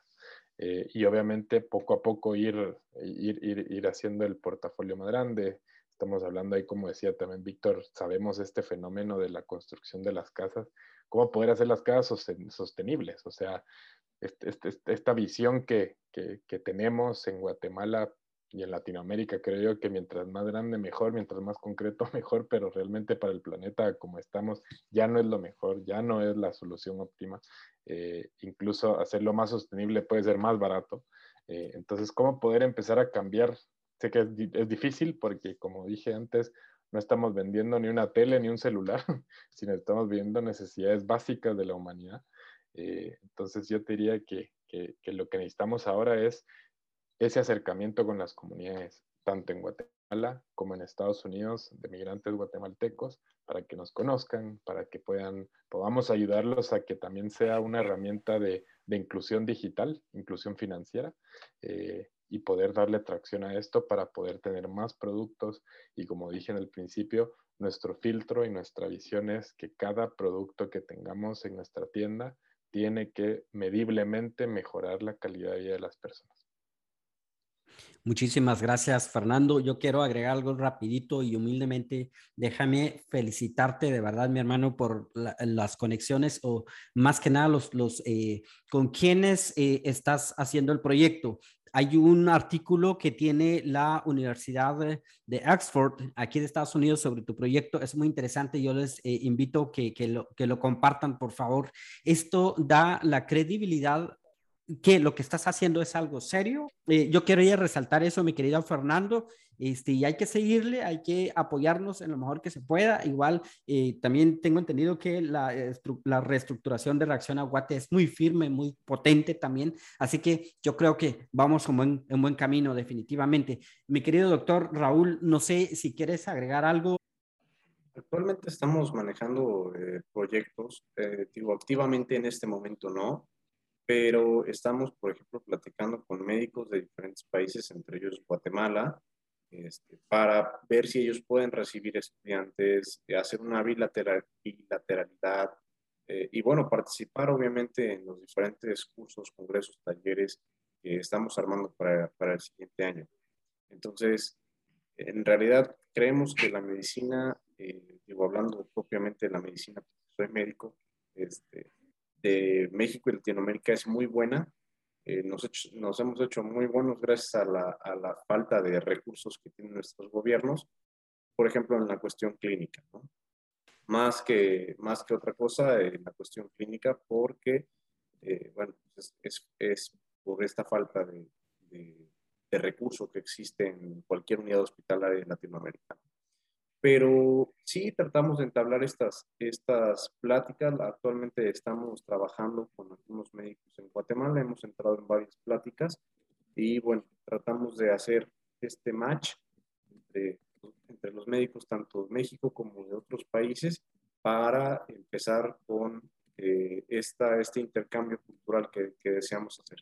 Eh, y obviamente poco a poco ir, ir, ir, ir, haciendo el portafolio más grande. Estamos hablando ahí, como decía también Víctor, sabemos este fenómeno de la construcción de las casas, cómo poder hacer las casas sostenibles. O sea, este, este, esta visión que, que, que tenemos en Guatemala y en Latinoamérica creo yo que mientras más grande mejor, mientras más concreto [laughs] mejor, pero realmente para el planeta como estamos ya no es lo mejor, ya no es la solución óptima. Eh, incluso hacerlo más sostenible puede ser más barato. Eh, entonces, ¿cómo poder empezar a cambiar? Sé que es, es, difícil porque, como dije antes, no estamos vendiendo ni una tele ni un celular, [laughs] sino estamos viendo necesidades básicas de la humanidad. Eh, entonces yo te diría que, que, que, lo que necesitamos ahora es ese acercamiento con las comunidades, tanto en Guatemala como en Estados Unidos, de migrantes guatemaltecos, para que nos conozcan, para que puedan, podamos ayudarlos a que también sea una herramienta de, inclusión digital, inclusión financiera, eh, y poder darle tracción a esto para poder tener más productos. Y como dije en el principio, nuestro filtro y nuestra visión es que cada producto que tengamos en nuestra tienda tiene que mediblemente mejorar la calidad de vida de las personas. Muchísimas gracias, Fernando. Yo quiero agregar algo rapidito y humildemente. Déjame felicitarte de verdad, mi hermano, por las conexiones o más que nada los, los eh, con quienes eh, estás haciendo el proyecto. Hay un artículo que tiene la Universidad de, Oxford aquí de Estados Unidos sobre tu proyecto. Es muy interesante. Yo les eh, invito que, que, lo, que lo compartan, por favor. Esto da la credibilidad que lo que estás haciendo es algo serio. Eh, yo quería resaltar eso, mi querido Fernando. Este, y hay que seguirle, hay que apoyarnos en lo mejor que se pueda. Igual, eh, también tengo entendido que la, la, reestructuración de reacción a Guate es muy firme, muy potente también. Así que yo creo que vamos en buen, en buen camino, definitivamente. Mi querido doctor Raúl, no sé si quieres agregar algo. Actualmente estamos manejando eh, proyectos, digo, activamente en este momento no, pero estamos, por ejemplo, platicando con médicos de diferentes países, entre ellos Guatemala, este, para ver si ellos pueden recibir estudiantes, hacer una bilateral, bilateralidad eh, y, bueno, participar obviamente en los diferentes cursos, congresos, talleres que estamos armando para, para el siguiente año. Entonces, en realidad creemos que la medicina, eh, digo, hablando propiamente de la medicina, soy médico, este, de México y Latinoamérica es muy buena. Eh, nos, nos, hemos hecho muy buenos gracias a la, a la, falta de recursos que tienen nuestros gobiernos, por ejemplo, en la cuestión clínica. ¿no? Más, que, más que otra cosa, en la cuestión clínica, porque, eh, bueno, pues es, es, por esta falta de, de, de recursos que existe en cualquier unidad hospitalaria de Latinoamérica pero sí tratamos de entablar estas, estas pláticas. Actualmente estamos trabajando con algunos médicos en Guatemala, hemos entrado en varias pláticas y bueno, tratamos de hacer este match entre, entre los médicos tanto de México como de otros países para empezar con eh, esta, este intercambio cultural que, que deseamos hacer.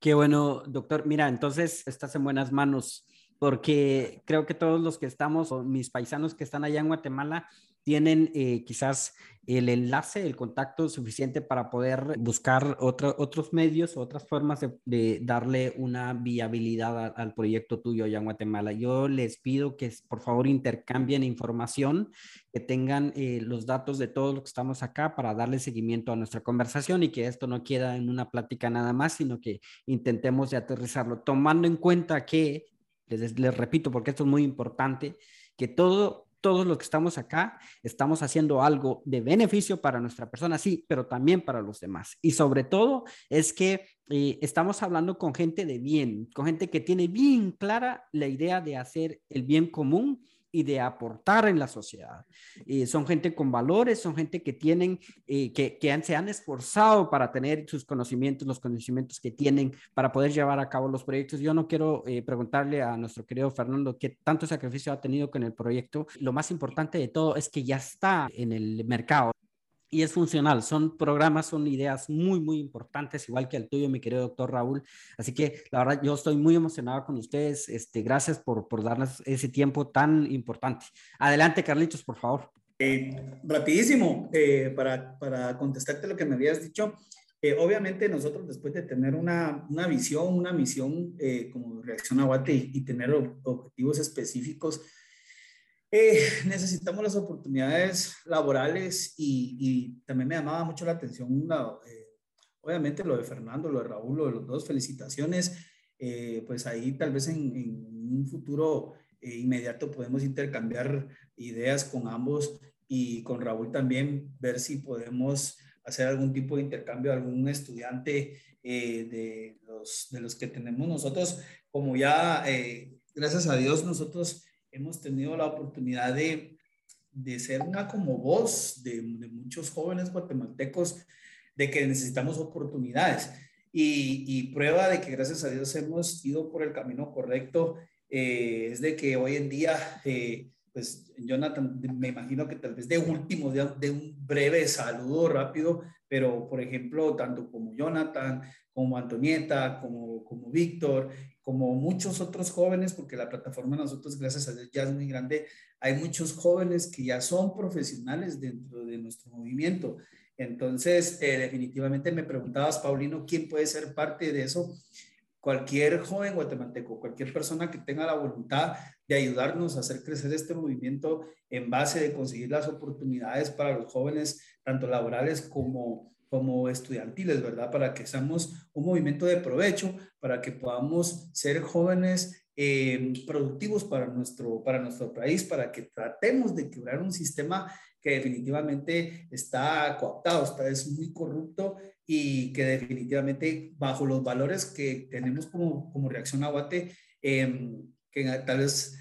Qué bueno, doctor. Mira, entonces estás en buenas manos porque creo que todos los que estamos, o mis paisanos que están allá en Guatemala, tienen eh, quizás el enlace, el contacto suficiente para poder buscar otros medios, otras formas de, darle una viabilidad al proyecto tuyo allá en Guatemala. Yo les pido que por favor intercambien información, que tengan eh, los datos de todos los que estamos acá para darle seguimiento a nuestra conversación y que esto no queda en una plática nada más, sino que intentemos de aterrizarlo, tomando en cuenta que les, repito, porque esto es muy importante, que todo, todos los que estamos acá estamos haciendo algo de beneficio para nuestra persona, sí, pero también para los demás. Y sobre todo es que eh, estamos hablando con gente de bien, con gente que tiene bien clara la idea de hacer el bien común y de aportar en la sociedad. Eh, son gente con valores, son gente que tienen, eh, que, que se han esforzado para tener sus conocimientos, los conocimientos que tienen para poder llevar a cabo los proyectos. Yo no quiero eh, preguntarle a nuestro querido Fernando qué tanto sacrificio ha tenido con el proyecto. Lo más importante de todo es que ya está en el mercado y es funcional. Son programas, son ideas muy, muy importantes, igual que el tuyo, mi querido doctor Raúl. Así que la verdad, yo estoy muy emocionado con ustedes. Este, gracias por, por darnos ese tiempo tan importante. Adelante, Carlitos, por favor. Eh, rapidísimo, eh, para, para contestarte lo que me habías dicho. Eh, obviamente nosotros después de tener una, una visión, una misión eh, como Reacción a Guate y, y tener objetivos específicos, eh, [laughs] necesitamos las oportunidades laborales y, y, también me llamaba mucho la atención, eh, obviamente lo de Fernando, lo de Raúl, lo de los dos, felicitaciones. Eh, pues ahí tal vez en, en un futuro eh, inmediato podemos intercambiar ideas con ambos y con Raúl también, ver si podemos hacer algún tipo de intercambio, algún estudiante eh, de, los, de los que tenemos nosotros, como ya, gracias a Dios, nosotros hemos tenido la oportunidad de, de ser una como voz de, de, muchos jóvenes guatemaltecos de que necesitamos oportunidades. Y, y, prueba de que gracias a Dios hemos ido por el camino correcto eh, es de que hoy en día, eh, pues Jonathan, me imagino que tal vez de último, de, de, un breve saludo rápido, pero por ejemplo, tanto como Jonathan, como Antonieta, como, como Víctor, como muchos otros jóvenes, porque la plataforma nosotros, gracias a Dios, ya es muy grande, hay muchos jóvenes que ya son profesionales dentro de nuestro movimiento. Entonces, eh, definitivamente me preguntabas, Paulino, ¿quién puede ser parte de eso? Cualquier joven guatemalteco, cualquier persona que tenga la voluntad de ayudarnos a hacer crecer este movimiento en base de conseguir las oportunidades para los jóvenes, tanto laborales como como estudiantiles, ¿verdad? Para que seamos un movimiento de provecho, para que podamos ser jóvenes eh, productivos para nuestro, para nuestro país, para que tratemos de quebrar un sistema que definitivamente está cooptado, está, es muy corrupto y que definitivamente bajo los valores que tenemos como, como reacción a Guate, em, que tal vez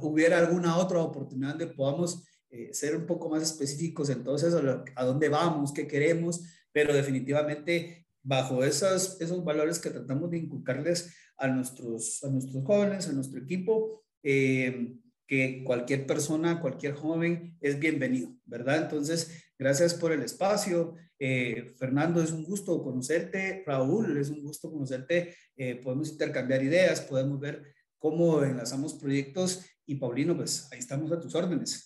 hubiera alguna otra oportunidad donde podamos eh, ser un poco más específicos entonces a, a, dónde vamos, qué queremos, pero definitivamente bajo esos, esos valores que tratamos de inculcarles a nuestros, a nuestros jóvenes, a nuestro equipo, eh, que cualquier persona, cualquier joven es bienvenido, ¿verdad? Entonces, gracias por el espacio. Eh, Fernando, es un gusto conocerte. Raúl, es un gusto conocerte. podemos intercambiar ideas, podemos ver cómo enlazamos proyectos. Y Paulino, pues ahí estamos a tus órdenes.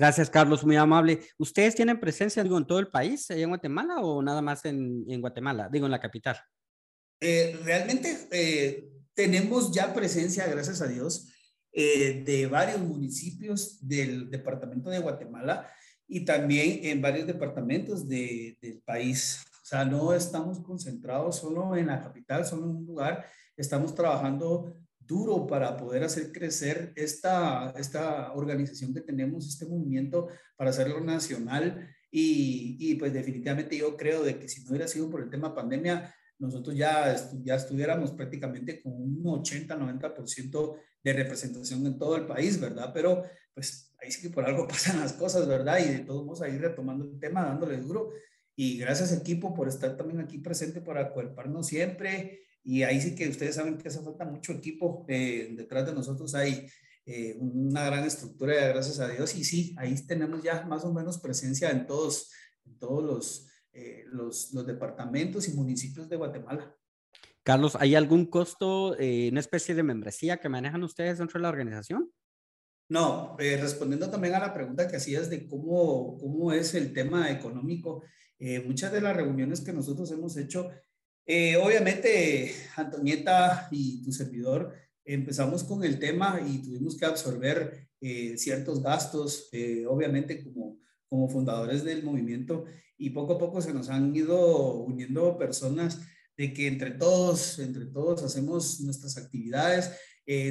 Gracias, Carlos, muy amable. ¿Ustedes tienen presencia digo, en todo el país, en Guatemala, o nada más en, en Guatemala, digo, en la capital? Eh, realmente eh, tenemos ya presencia, gracias a Dios, eh, de varios municipios del departamento de Guatemala y también en varios departamentos de, del país. O sea, no estamos concentrados solo en la capital, solo en un lugar. Estamos trabajando duro para poder hacer crecer esta, esta organización que tenemos, este movimiento, para hacerlo nacional. Y, y, pues definitivamente yo creo de que si no hubiera sido por el tema pandemia, nosotros ya, ya estuviéramos prácticamente con un 80-90% de representación en todo el país, ¿verdad? Pero pues ahí sí que por algo [laughs] pasan las cosas, ¿verdad? Y de todos modos ahí retomando el tema, dándole duro. Y gracias equipo por estar también aquí presente para acuerparnos siempre y ahí sí que ustedes saben que hace falta mucho equipo. Eh, detrás de nosotros hay eh, una gran estructura, gracias a Dios. Y sí, ahí tenemos ya más o menos presencia en todos, en todos los, eh, los, los, departamentos y municipios de Guatemala. Carlos, ¿hay algún costo, una especie de membresía que manejan ustedes dentro de la organización? No, respondiendo también a la pregunta que hacías de cómo, cómo es el tema económico, muchas de las reuniones que nosotros hemos hecho eh, obviamente, Antonieta y tu servidor empezamos con el tema y tuvimos que absorber eh, ciertos gastos, eh, obviamente como, como fundadores del movimiento, y poco a poco se nos han ido uniendo personas de que entre todos, entre todos hacemos nuestras actividades.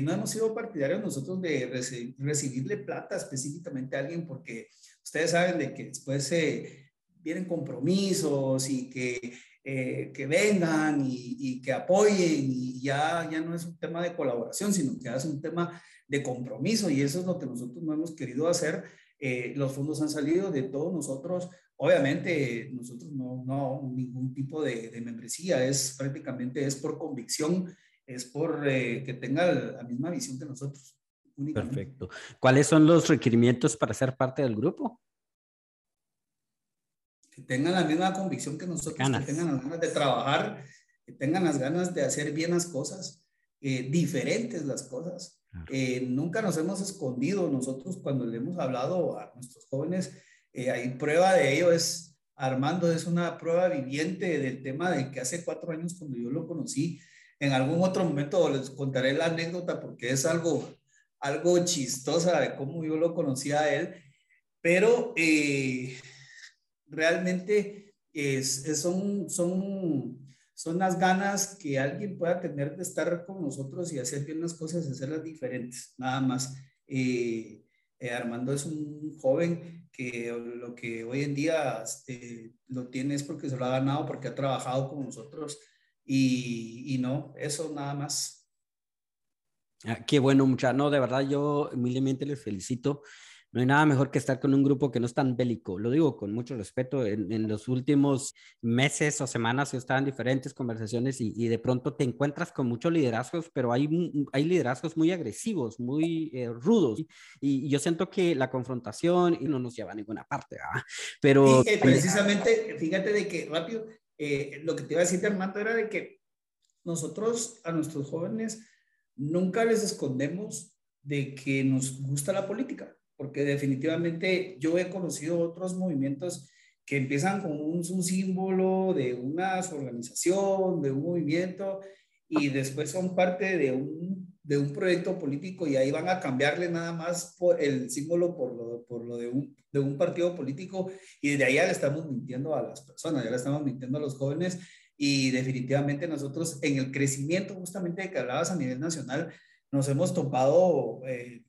no hemos sido partidarios nosotros de recibirle plata específicamente a alguien porque ustedes saben de que después vienen compromisos y que eh, que vengan y, que apoyen y ya, ya no es un tema de colaboración, sino que es un tema de compromiso y eso es lo que nosotros no hemos querido hacer. Eh, los fondos han salido de todos nosotros. Obviamente nosotros no, no ningún tipo de, de membresía, es prácticamente es por convicción, es por eh, que tenga la misma visión que nosotros. Perfecto. ¿Cuáles son los requerimientos para ser parte del grupo? Tengan la misma convicción que nosotros, que tengan las ganas de trabajar, que tengan las ganas de hacer bien las cosas, eh, diferentes las cosas. Eh, nunca nos hemos escondido. Nosotros cuando le hemos hablado a nuestros jóvenes, eh, hay prueba de ello, es Armando, es una prueba viviente del tema de que hace cuatro años cuando yo lo conocí, en algún otro momento les contaré la anécdota porque es algo, algo chistosa de cómo yo lo conocí a él, pero eh, realmente es, son, son, son las ganas que alguien pueda tener de estar con nosotros y hacer bien las cosas, hacerlas diferentes, nada más. Eh, eh, Armando es un joven que lo que hoy en día este, lo tiene es porque se lo ha ganado, porque ha trabajado con nosotros y, y no, eso nada más. Ah, qué bueno, mucha. No, de verdad, yo humildemente les felicito no hay nada mejor que estar con un grupo que no es tan bélico. Lo digo con mucho respeto. En, los últimos meses o semanas yo estaba en diferentes conversaciones y, de pronto te encuentras con muchos liderazgos, pero hay, hay liderazgos muy agresivos, muy eh, rudos. Y, yo siento que la confrontación no nos lleva a ninguna parte. Pero eh, precisamente, fíjate de que rápido, eh, lo que te iba a decir Armando era de que nosotros a nuestros jóvenes nunca les escondemos de que nos gusta la política porque definitivamente yo he conocido otros movimientos que empiezan con un, símbolo de una organización, de un movimiento, y después son parte de un, de un proyecto político y ahí van a cambiarle nada más por el símbolo por lo, por lo de, un, de un partido político y de ahí ya le estamos mintiendo a las personas, ya le estamos mintiendo a los jóvenes y definitivamente nosotros en el crecimiento justamente de que hablabas a nivel nacional nos hemos topado eh,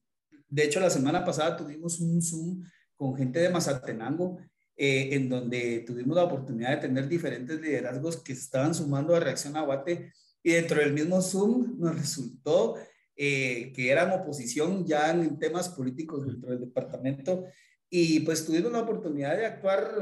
de hecho, la semana pasada tuvimos un Zoom con gente de Mazatenango, eh, en donde tuvimos la oportunidad de tener diferentes liderazgos que estaban sumando a Reacción Aguate y dentro del mismo Zoom nos resultó eh, que eran oposición ya en temas políticos dentro del departamento y pues tuvimos la oportunidad de actuar,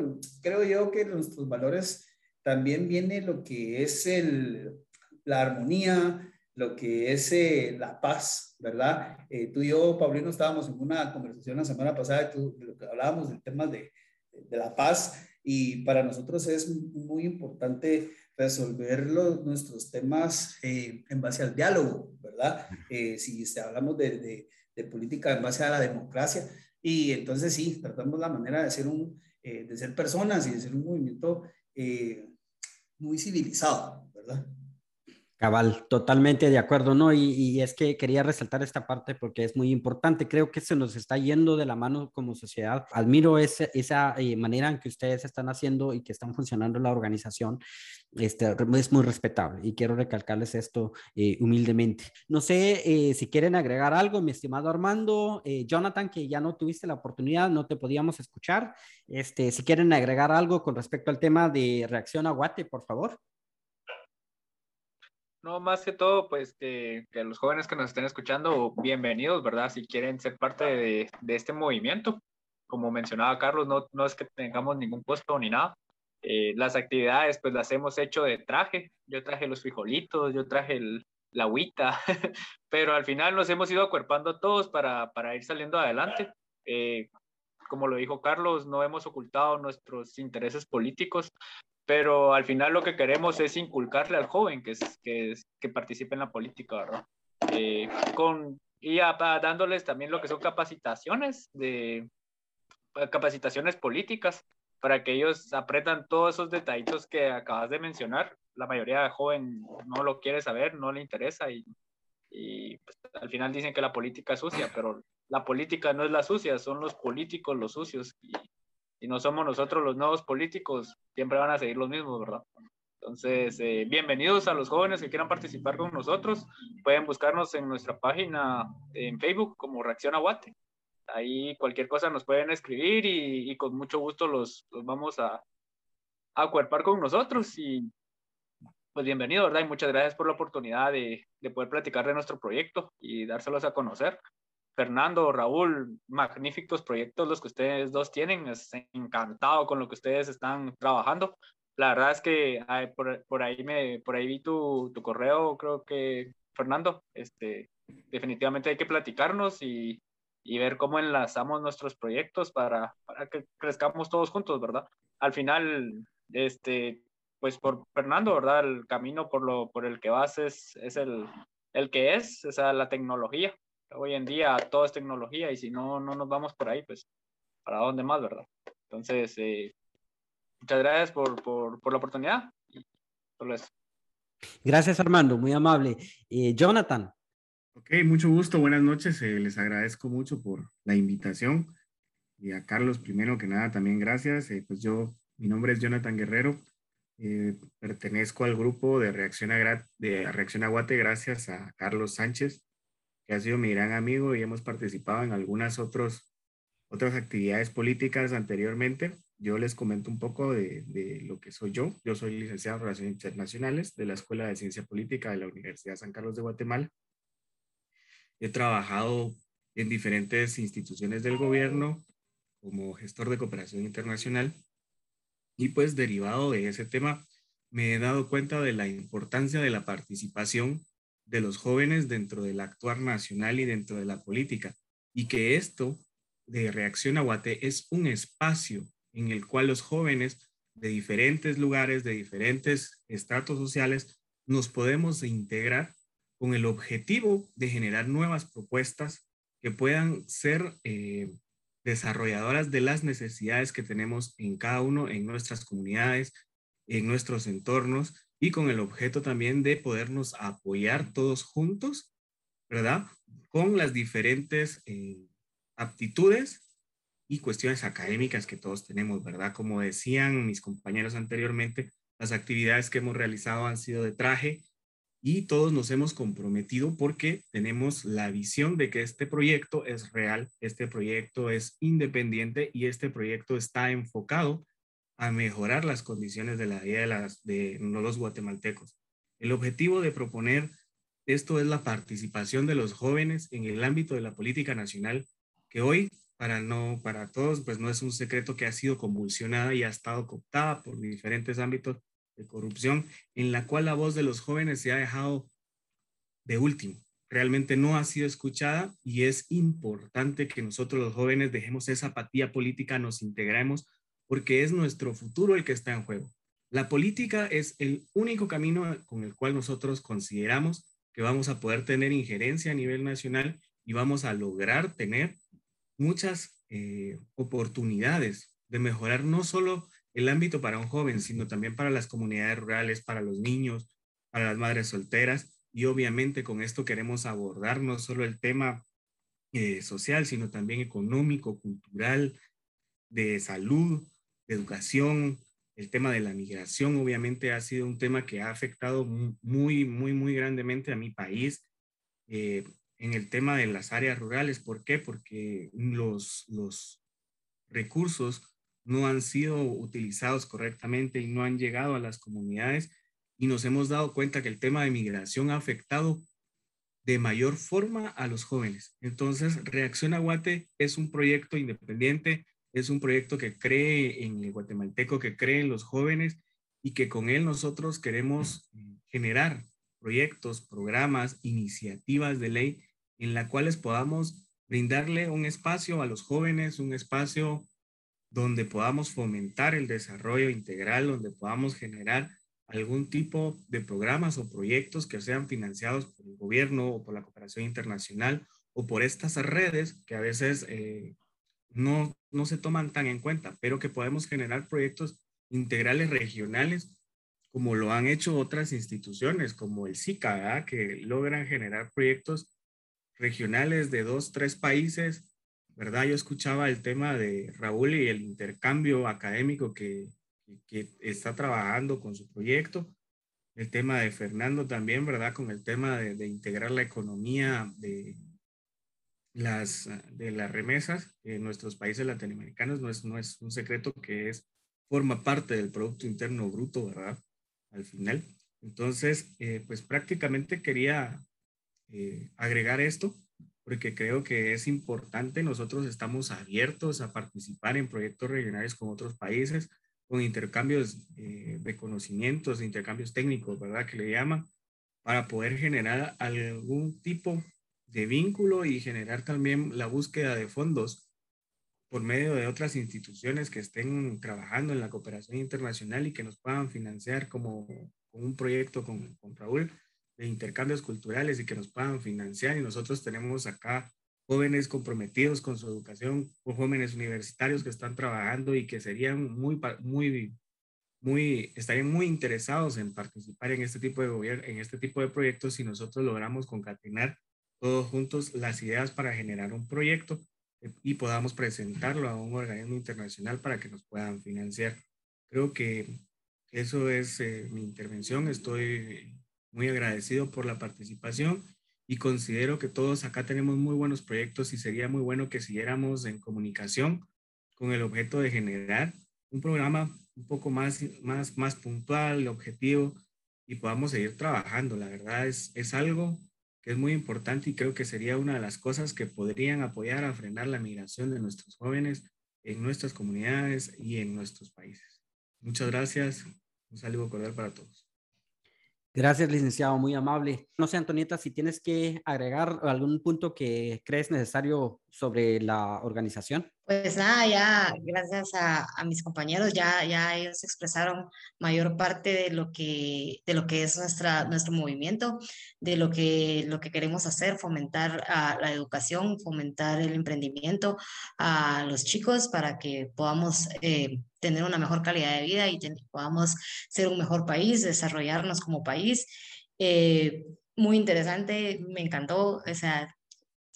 creo yo que nuestros valores también viene lo que es el, la armonía, lo que es eh, la paz, ¿verdad? Eh, tú y yo, Paulino, estábamos en una conversación la semana pasada, tú, de lo que hablábamos del tema de, de, la paz y para nosotros es muy importante resolver los, nuestros temas eh, en base al diálogo, ¿verdad? si hablamos de, de, política en base a la democracia y entonces sí, tratamos la manera de ser, un, de ser personas y de ser un movimiento muy civilizado, ¿verdad? Cabal, totalmente de acuerdo, ¿no? Y, es que quería resaltar esta parte porque es muy importante. Creo que se nos está yendo de la mano como sociedad. Admiro esa eh, manera en que ustedes están haciendo y que están funcionando la organización. Este, es muy respetable y quiero recalcarles esto eh, humildemente. No sé eh, si quieren agregar algo, mi estimado Armando, Jonathan, que ya no tuviste la oportunidad, no te podíamos escuchar. Este, si quieren agregar algo con respecto al tema de reacción a Guate, por favor. No, más que todo, pues que, que, los jóvenes que nos estén escuchando, bienvenidos, ¿verdad? Si quieren ser parte de, este movimiento. Como mencionaba Carlos, no, no es que tengamos ningún puesto ni nada. Eh, las actividades, pues las hemos hecho de traje. Yo traje los frijolitos, yo traje la agüita, [laughs] pero al final nos hemos ido acuerpando todos para, para ir saliendo adelante. Eh, como lo dijo Carlos, no hemos ocultado nuestros intereses políticos, pero al final lo que queremos es inculcarle al joven que, es, que, que participe en la política, ¿verdad? Eh, con, y dándoles también lo que son capacitaciones de capacitaciones políticas para que ellos aprendan todos esos detallitos que acabas de mencionar. La mayoría de joven no lo quiere saber, no le interesa y, y pues, al final dicen que la política es sucia, pero la política no es la sucia, son los políticos los sucios y y no somos nosotros los nuevos políticos, siempre van a seguir los mismos, ¿verdad? Entonces, eh, bienvenidos a los jóvenes que quieran participar con nosotros. Pueden buscarnos en nuestra página en Facebook como Reacción Aguate. Ahí cualquier cosa nos pueden escribir y, con mucho gusto los, los vamos a, a acuerpar con nosotros. Y pues bienvenido, ¿verdad? Y muchas gracias por la oportunidad de, de poder platicar de nuestro proyecto y dárselos a conocer. Fernando, Raúl, magníficos proyectos los que ustedes dos tienen. Es encantado con lo que ustedes están trabajando. La verdad es que por, ahí me por ahí vi tu, tu, correo, creo que Fernando, este, definitivamente hay que platicarnos y, ver cómo enlazamos nuestros proyectos para, para, que crezcamos todos juntos, ¿verdad? Al final, este, pues por Fernando, ¿verdad? El camino por, lo, por el que vas es, es el, el que es, o sea, la tecnología hoy en día todo es tecnología y si no, no nos vamos por ahí, pues, ¿para dónde más, verdad? Entonces, eh, muchas gracias por, por, por, la oportunidad. Solo eso. Gracias, Armando, muy amable. Eh, Jonathan. Ok, mucho gusto, buenas noches. Eh, les agradezco mucho por la invitación. Y a Carlos, primero que nada, también gracias. pues yo, mi nombre es Jonathan Guerrero. pertenezco al grupo de Reacción, a, de Reacción Aguate gracias a Carlos Sánchez que ha sido mi gran amigo y hemos participado en algunas otros, otras actividades políticas anteriormente. Yo les comento un poco de, de, lo que soy yo. Yo soy licenciado en Relaciones Internacionales de la Escuela de Ciencia Política de la Universidad San Carlos de Guatemala. he trabajado en diferentes instituciones del gobierno como gestor de cooperación internacional y pues derivado de ese tema me he dado cuenta de la importancia de la participación de los jóvenes dentro del actuar nacional y dentro de la política y que esto de Reacción Aguate es un espacio en el cual los jóvenes de diferentes lugares, de diferentes estratos sociales, nos podemos integrar con el objetivo de generar nuevas propuestas que puedan ser eh, desarrolladoras de las necesidades que tenemos en cada uno, en nuestras comunidades, en nuestros entornos y con el objeto también de podernos apoyar todos juntos, ¿verdad? Con las diferentes eh, aptitudes y cuestiones académicas que todos tenemos, ¿verdad? Como decían mis compañeros anteriormente, las actividades que hemos realizado han sido de traje y todos nos hemos comprometido porque tenemos la visión de que este proyecto es real, este proyecto es independiente y este proyecto está enfocado a mejorar las condiciones de la vida de, los guatemaltecos. El objetivo de proponer esto es la participación de los jóvenes en el ámbito de la política nacional, que hoy, para, no, para todos, pues no es un secreto que ha sido convulsionada y ha estado cooptada por diferentes ámbitos de corrupción, en la cual la voz de los jóvenes se ha dejado de último. Realmente no ha sido escuchada y es importante que nosotros los jóvenes dejemos esa apatía política, nos integremos porque es nuestro futuro el que está en juego. La política es el único camino con el cual nosotros consideramos que vamos a poder tener injerencia a nivel nacional y vamos a lograr tener muchas eh, oportunidades de mejorar no solo el ámbito para un joven, sino también para las comunidades rurales, para los niños, para las madres solteras. Y obviamente con esto queremos abordar no solo el tema eh, social, sino también económico, cultural, de salud, educación, el tema de la migración obviamente ha sido un tema que ha afectado muy, muy, muy grandemente a mi país eh, en el tema de las áreas rurales. ¿Por qué? Porque los, los recursos no han sido utilizados correctamente y no han llegado a las comunidades y nos hemos dado cuenta que el tema de migración ha afectado de mayor forma a los jóvenes. Entonces, Reacción Aguate es un proyecto independiente es un proyecto que cree en el guatemalteco, que cree en los jóvenes y que con él nosotros queremos eh, generar proyectos, programas, iniciativas de ley en las cuales podamos brindarle un espacio a los jóvenes, un espacio donde podamos fomentar el desarrollo integral, donde podamos generar algún tipo de programas o proyectos que sean financiados por el gobierno o por la cooperación internacional o por estas redes que a veces eh, no, no se toman tan en cuenta, pero que podemos generar proyectos integrales regionales como lo han hecho otras instituciones como el SICA, que logran generar proyectos regionales de dos, tres países, ¿verdad? Yo escuchaba el tema de Raúl y el intercambio académico que, que está trabajando con su proyecto, el tema de Fernando también, ¿verdad? Con el tema de, de integrar la economía de, las, ah, de las remesas en nuestros países latinoamericanos. No es, no es un secreto que es, forma parte del Producto Interno Bruto, ¿verdad? Al final. Entonces, eh, pues prácticamente quería eh, agregar esto porque creo que es importante. Nosotros estamos abiertos a participar en proyectos regionales con otros países, con intercambios eh, de conocimientos, intercambios técnicos, ¿verdad? Que le llaman, para poder generar algún tipo de vínculo y generar también la búsqueda de fondos por medio de otras instituciones que estén trabajando en la cooperación internacional y que nos puedan financiar como, un proyecto con, con, Raúl de intercambios culturales y que nos puedan financiar. Y nosotros tenemos acá jóvenes comprometidos con su educación, jóvenes universitarios que están trabajando y que serían muy, muy, muy, estarían muy interesados en participar en este tipo de gobierno, en este tipo de proyectos si nosotros logramos concatenar todos juntos las ideas para generar un proyecto eh, y podamos presentarlo a un organismo internacional para que nos puedan financiar. Creo que eso es eh, mi intervención. Estoy muy agradecido por la participación y considero que todos acá tenemos muy buenos proyectos y sería muy bueno que siguiéramos en comunicación con el objeto de generar un programa un poco más, más, más puntual, objetivo y podamos seguir trabajando. La verdad es, es algo es muy importante y creo que sería una de las cosas que podrían apoyar a frenar la migración de nuestros jóvenes en nuestras comunidades y en nuestros países. Muchas gracias. Un saludo cordial para todos. Gracias, licenciado, muy amable. No sé, Antonieta, si tienes que agregar algún punto que crees necesario sobre la organización. Pues nada, ya gracias a, mis compañeros, ya, ya ellos expresaron mayor parte de lo que, de lo que es nuestra, nuestro movimiento, de lo que, lo que queremos hacer, fomentar a la educación, fomentar el emprendimiento a los chicos para que podamos eh, tener una mejor calidad de vida y podamos ser un mejor país, desarrollarnos como país. Eh, muy interesante, me encantó, o sea,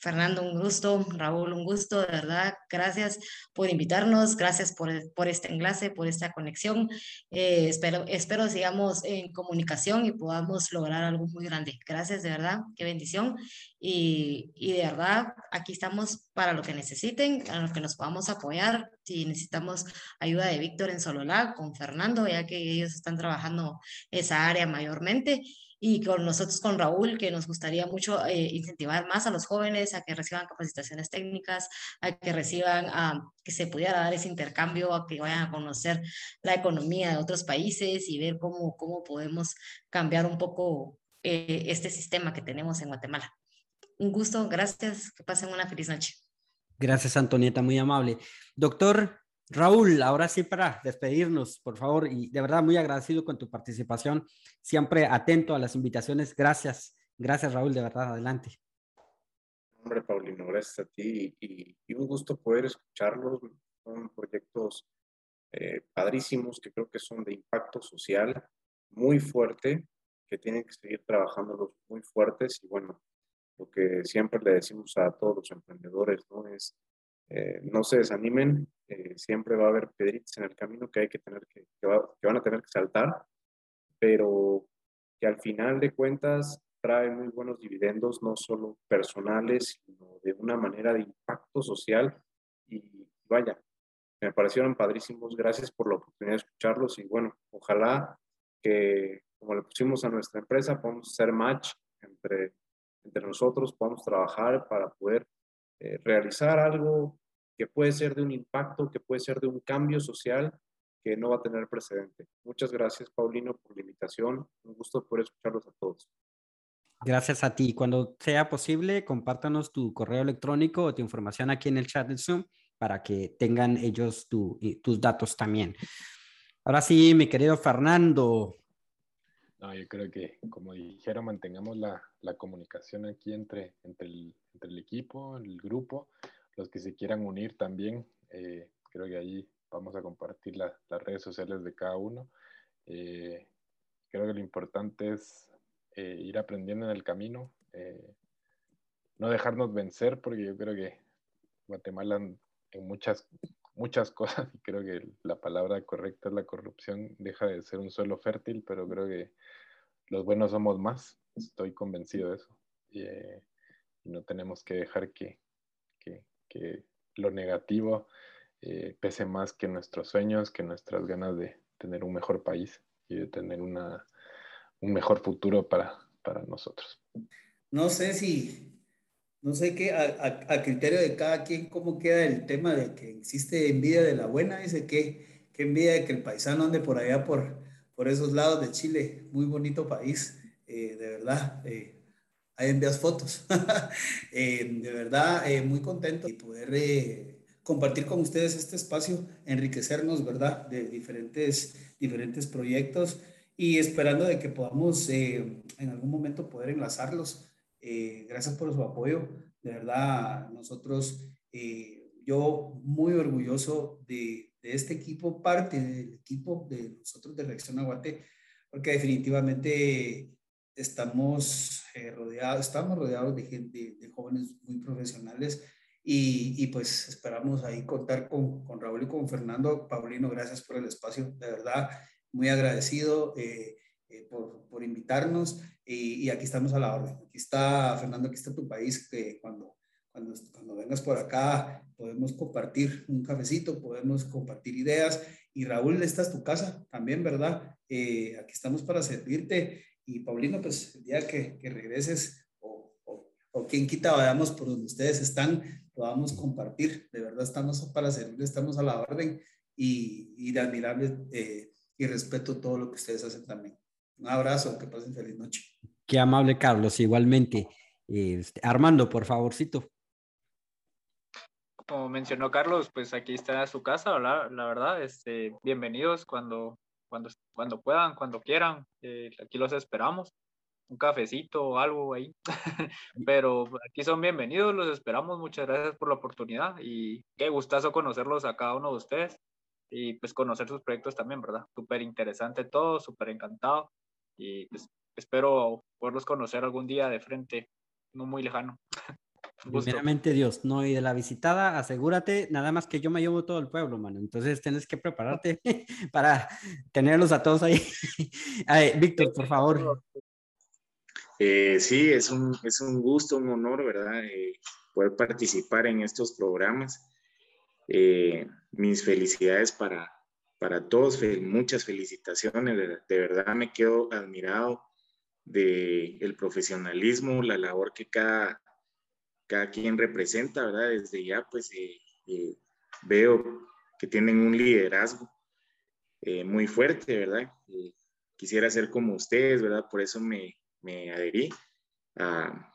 Fernando, un gusto, Raúl, un gusto, de verdad, gracias por invitarnos, gracias por, por este enlace, por esta conexión. Eh, espero, espero sigamos en comunicación y podamos lograr algo muy grande. Gracias, de verdad, qué bendición. Y, y de verdad, aquí estamos para lo que necesiten, a lo que nos podamos apoyar. Si necesitamos ayuda de Víctor en Sololá, con Fernando, ya que ellos están trabajando esa área mayormente y con nosotros, con Raúl, que nos gustaría mucho eh, incentivar más a los jóvenes a que reciban capacitaciones técnicas, a que reciban, a que se pudiera dar ese intercambio, a que vayan a conocer la economía de otros países y ver cómo, cómo podemos cambiar un poco eh, este sistema que tenemos en Guatemala. Un gusto, gracias, que pasen una feliz noche. Gracias, Antonieta, muy amable. Doctor Raúl, ahora sí para despedirnos, por favor, y de verdad muy agradecido con tu participación, siempre atento a las invitaciones. Gracias, gracias Raúl, de verdad, adelante. Hombre, Paulino, gracias a ti y, un gusto poder escucharlos. Son proyectos eh, padrísimos que creo que son de impacto social muy fuerte, que tienen que seguir trabajándolos muy fuertes y bueno, lo que siempre le decimos a todos los emprendedores, ¿no? Es eh, no se desanimen, siempre va a haber piedritas en el camino que hay que tener que, que, van a tener que saltar, pero que al final de cuentas trae muy buenos dividendos, no solo personales, sino de una manera de impacto social. Y vaya, me parecieron padrísimos. Gracias por la oportunidad de escucharlos y bueno, ojalá que como le pusimos a nuestra empresa, podamos hacer match entre, entre nosotros, podamos trabajar para poder eh, realizar algo que puede ser de un impacto, que puede ser de un cambio social que no va a tener precedente. Muchas gracias, Paulino, por la invitación. Un gusto poder escucharlos a todos. Gracias a ti. Cuando sea posible, compártanos tu correo electrónico o tu información aquí en el chat del Zoom para que tengan ellos tus datos también. Ahora sí, mi querido Fernando. No, yo creo que, como dijeron, mantengamos la, la comunicación aquí entre, entre el, entre el equipo, el grupo, los que se quieran unir también. Eh, creo que ahí vamos a compartir las redes sociales de cada uno. Eh, creo que lo importante es eh, ir aprendiendo en el camino, no dejarnos vencer, porque yo creo que Guatemala en muchas, muchas [laughs] cosas, y creo que la palabra correcta es la corrupción, deja de ser un suelo fértil, pero creo que los buenos somos más, estoy convencido de eso y no tenemos que dejar que, que, lo negativo eh, pese más que nuestros sueños, que nuestras ganas de tener un mejor país y de tener una, un mejor futuro para, para nosotros. No sé si, no sé qué, a, a, criterio de cada quien, cómo queda el tema de que existe envidia de la buena, dice que, que envidia de que el paisano ande por allá, por, por esos lados de Chile, muy bonito país, eh, de verdad. Eh, ahí envías fotos. [laughs] Eh, de verdad, eh, muy contento de poder eh, compartir con ustedes este espacio, enriquecernos, ¿verdad? De diferentes, diferentes proyectos y esperando de que podamos en algún momento poder enlazarlos. gracias por su apoyo. De verdad, nosotros, yo muy orgulloso de, de este equipo, parte del equipo de nosotros de Reacción Aguate, porque definitivamente estamos eh, rodeados, estamos rodeados de gente, de jóvenes muy profesionales y, y, pues esperamos ahí contar con, con, Raúl y con Fernando. Paulino, gracias por el espacio, de verdad, muy agradecido eh, eh, por, por, invitarnos y, y, aquí estamos a la orden. Aquí está, Fernando, aquí está tu país, que cuando, cuando, cuando vengas por acá podemos compartir un cafecito, podemos compartir ideas y Raúl, esta es tu casa también, ¿verdad? aquí estamos para servirte y Paulino, pues el día que, que regreses o, o quien quita vayamos por donde ustedes están, podamos compartir. De verdad estamos para servir, estamos a la orden y, y de admirarles eh, y respeto todo lo que ustedes hacen también. Un abrazo, que pasen feliz noche. Qué amable, Carlos, igualmente. Este, Armando, por favorcito. Como mencionó Carlos, pues aquí está su casa, la, la verdad, este, bienvenidos cuando, cuando, puedan, cuando quieran, eh, aquí los esperamos un cafecito o algo ahí. [laughs] Pero aquí son bienvenidos, los esperamos. Muchas gracias por la oportunidad y qué gustazo conocerlos a cada uno de ustedes y pues conocer sus proyectos también, ¿verdad? Súper interesante todo, súper encantado y pues espero poderlos conocer algún día de frente, no muy lejano. [laughs] Primeramente Dios, no, y de la visitada, asegúrate, nada más que yo me llevo todo el pueblo, mano. Entonces tienes que prepararte [laughs] para tenerlos a todos ahí. [laughs] Víctor, por favor. Eh, sí, es un, es un gusto, un honor, ¿verdad? Eh, poder participar en estos programas. Eh, mis felicidades para, para todos, muchas felicitaciones, de, verdad me quedo admirado del el profesionalismo, la labor que cada, cada quien representa, ¿verdad? Desde ya, pues veo que tienen un liderazgo muy fuerte, ¿verdad? quisiera ser como ustedes, ¿verdad? Por eso me, me adherí a,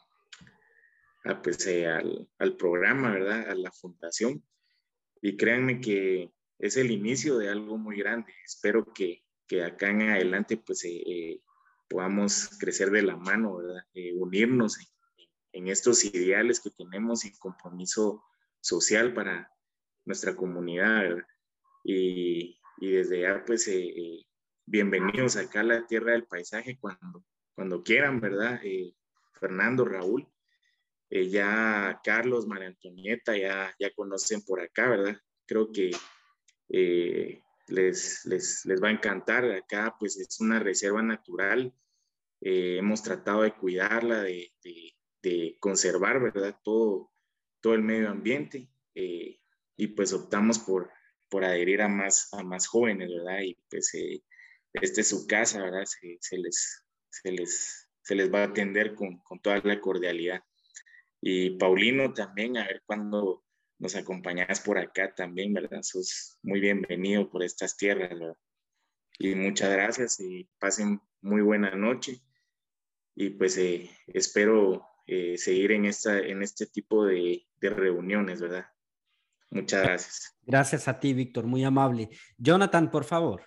pues, eh, al, programa, ¿verdad? A la fundación. Y créanme que es el inicio de algo muy grande. Espero que, que acá en adelante pues eh, eh, podamos crecer de la mano, ¿verdad? unirnos en, estos ideales que tenemos y compromiso social para nuestra comunidad. Y, y desde ya pues bienvenidos acá a la tierra del paisaje cuando cuando quieran, ¿verdad? Eh, Fernando, Raúl, eh, ya Carlos, María Antonieta, ya, ya conocen por acá, ¿verdad? Creo que eh, les, les, les, va a encantar. Acá, pues es una reserva natural. hemos tratado de cuidarla, de, conservar, ¿verdad? Todo, todo el medio ambiente. y pues optamos por, por adherir a más, a más jóvenes, ¿verdad? Y pues esta es su casa, ¿verdad? Se, les, se les, se les va a atender con, con toda la cordialidad. Y Paulino también, a ver cuándo nos acompañas por acá también, ¿verdad? Sos muy bienvenido por estas tierras. Y muchas gracias y pasen muy buena noche. Y pues eh, espero eh, seguir en, esta, en este tipo de, de reuniones, ¿verdad? Muchas gracias. Gracias a ti, Víctor, muy amable. Jonathan, por favor.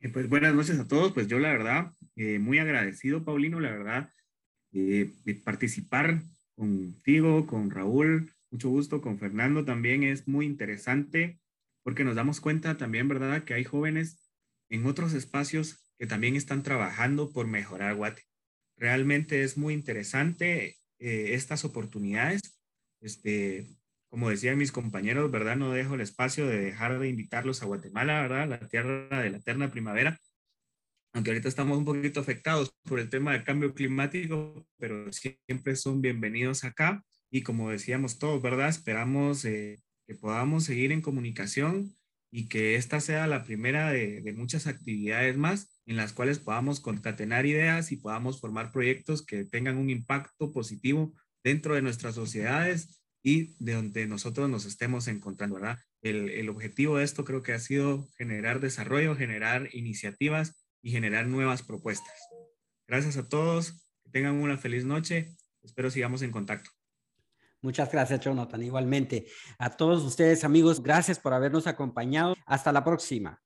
Eh, pues buenas noches a todos. Pues yo la verdad, eh, muy agradecido, Paulino, la verdad, eh, de participar contigo, con Raúl, mucho gusto, con Fernando también es muy interesante porque nos damos cuenta también, ¿verdad?, que hay jóvenes en otros espacios que también están trabajando por mejorar Guate. Realmente es muy interesante estas oportunidades. Este, como decían mis compañeros, ¿verdad? No dejo el espacio de dejar de invitarlos a Guatemala, ¿verdad? La tierra de la eterna primavera. Aunque ahorita estamos un poquito afectados por el tema del cambio climático, pero siempre son bienvenidos acá. Y como decíamos todos, ¿verdad? Esperamos eh, que podamos seguir en comunicación y que esta sea la primera de muchas actividades más en las cuales podamos concatenar ideas y podamos formar proyectos que tengan un impacto positivo dentro de nuestras sociedades y de donde nosotros nos estemos encontrando, ¿verdad? El, el, objetivo de esto creo que ha sido generar desarrollo, generar iniciativas y generar nuevas propuestas. Gracias a todos, que tengan una feliz noche, espero sigamos en contacto. Muchas gracias, Jonathan. Igualmente, a todos ustedes, amigos, gracias por habernos acompañado. Hasta la próxima.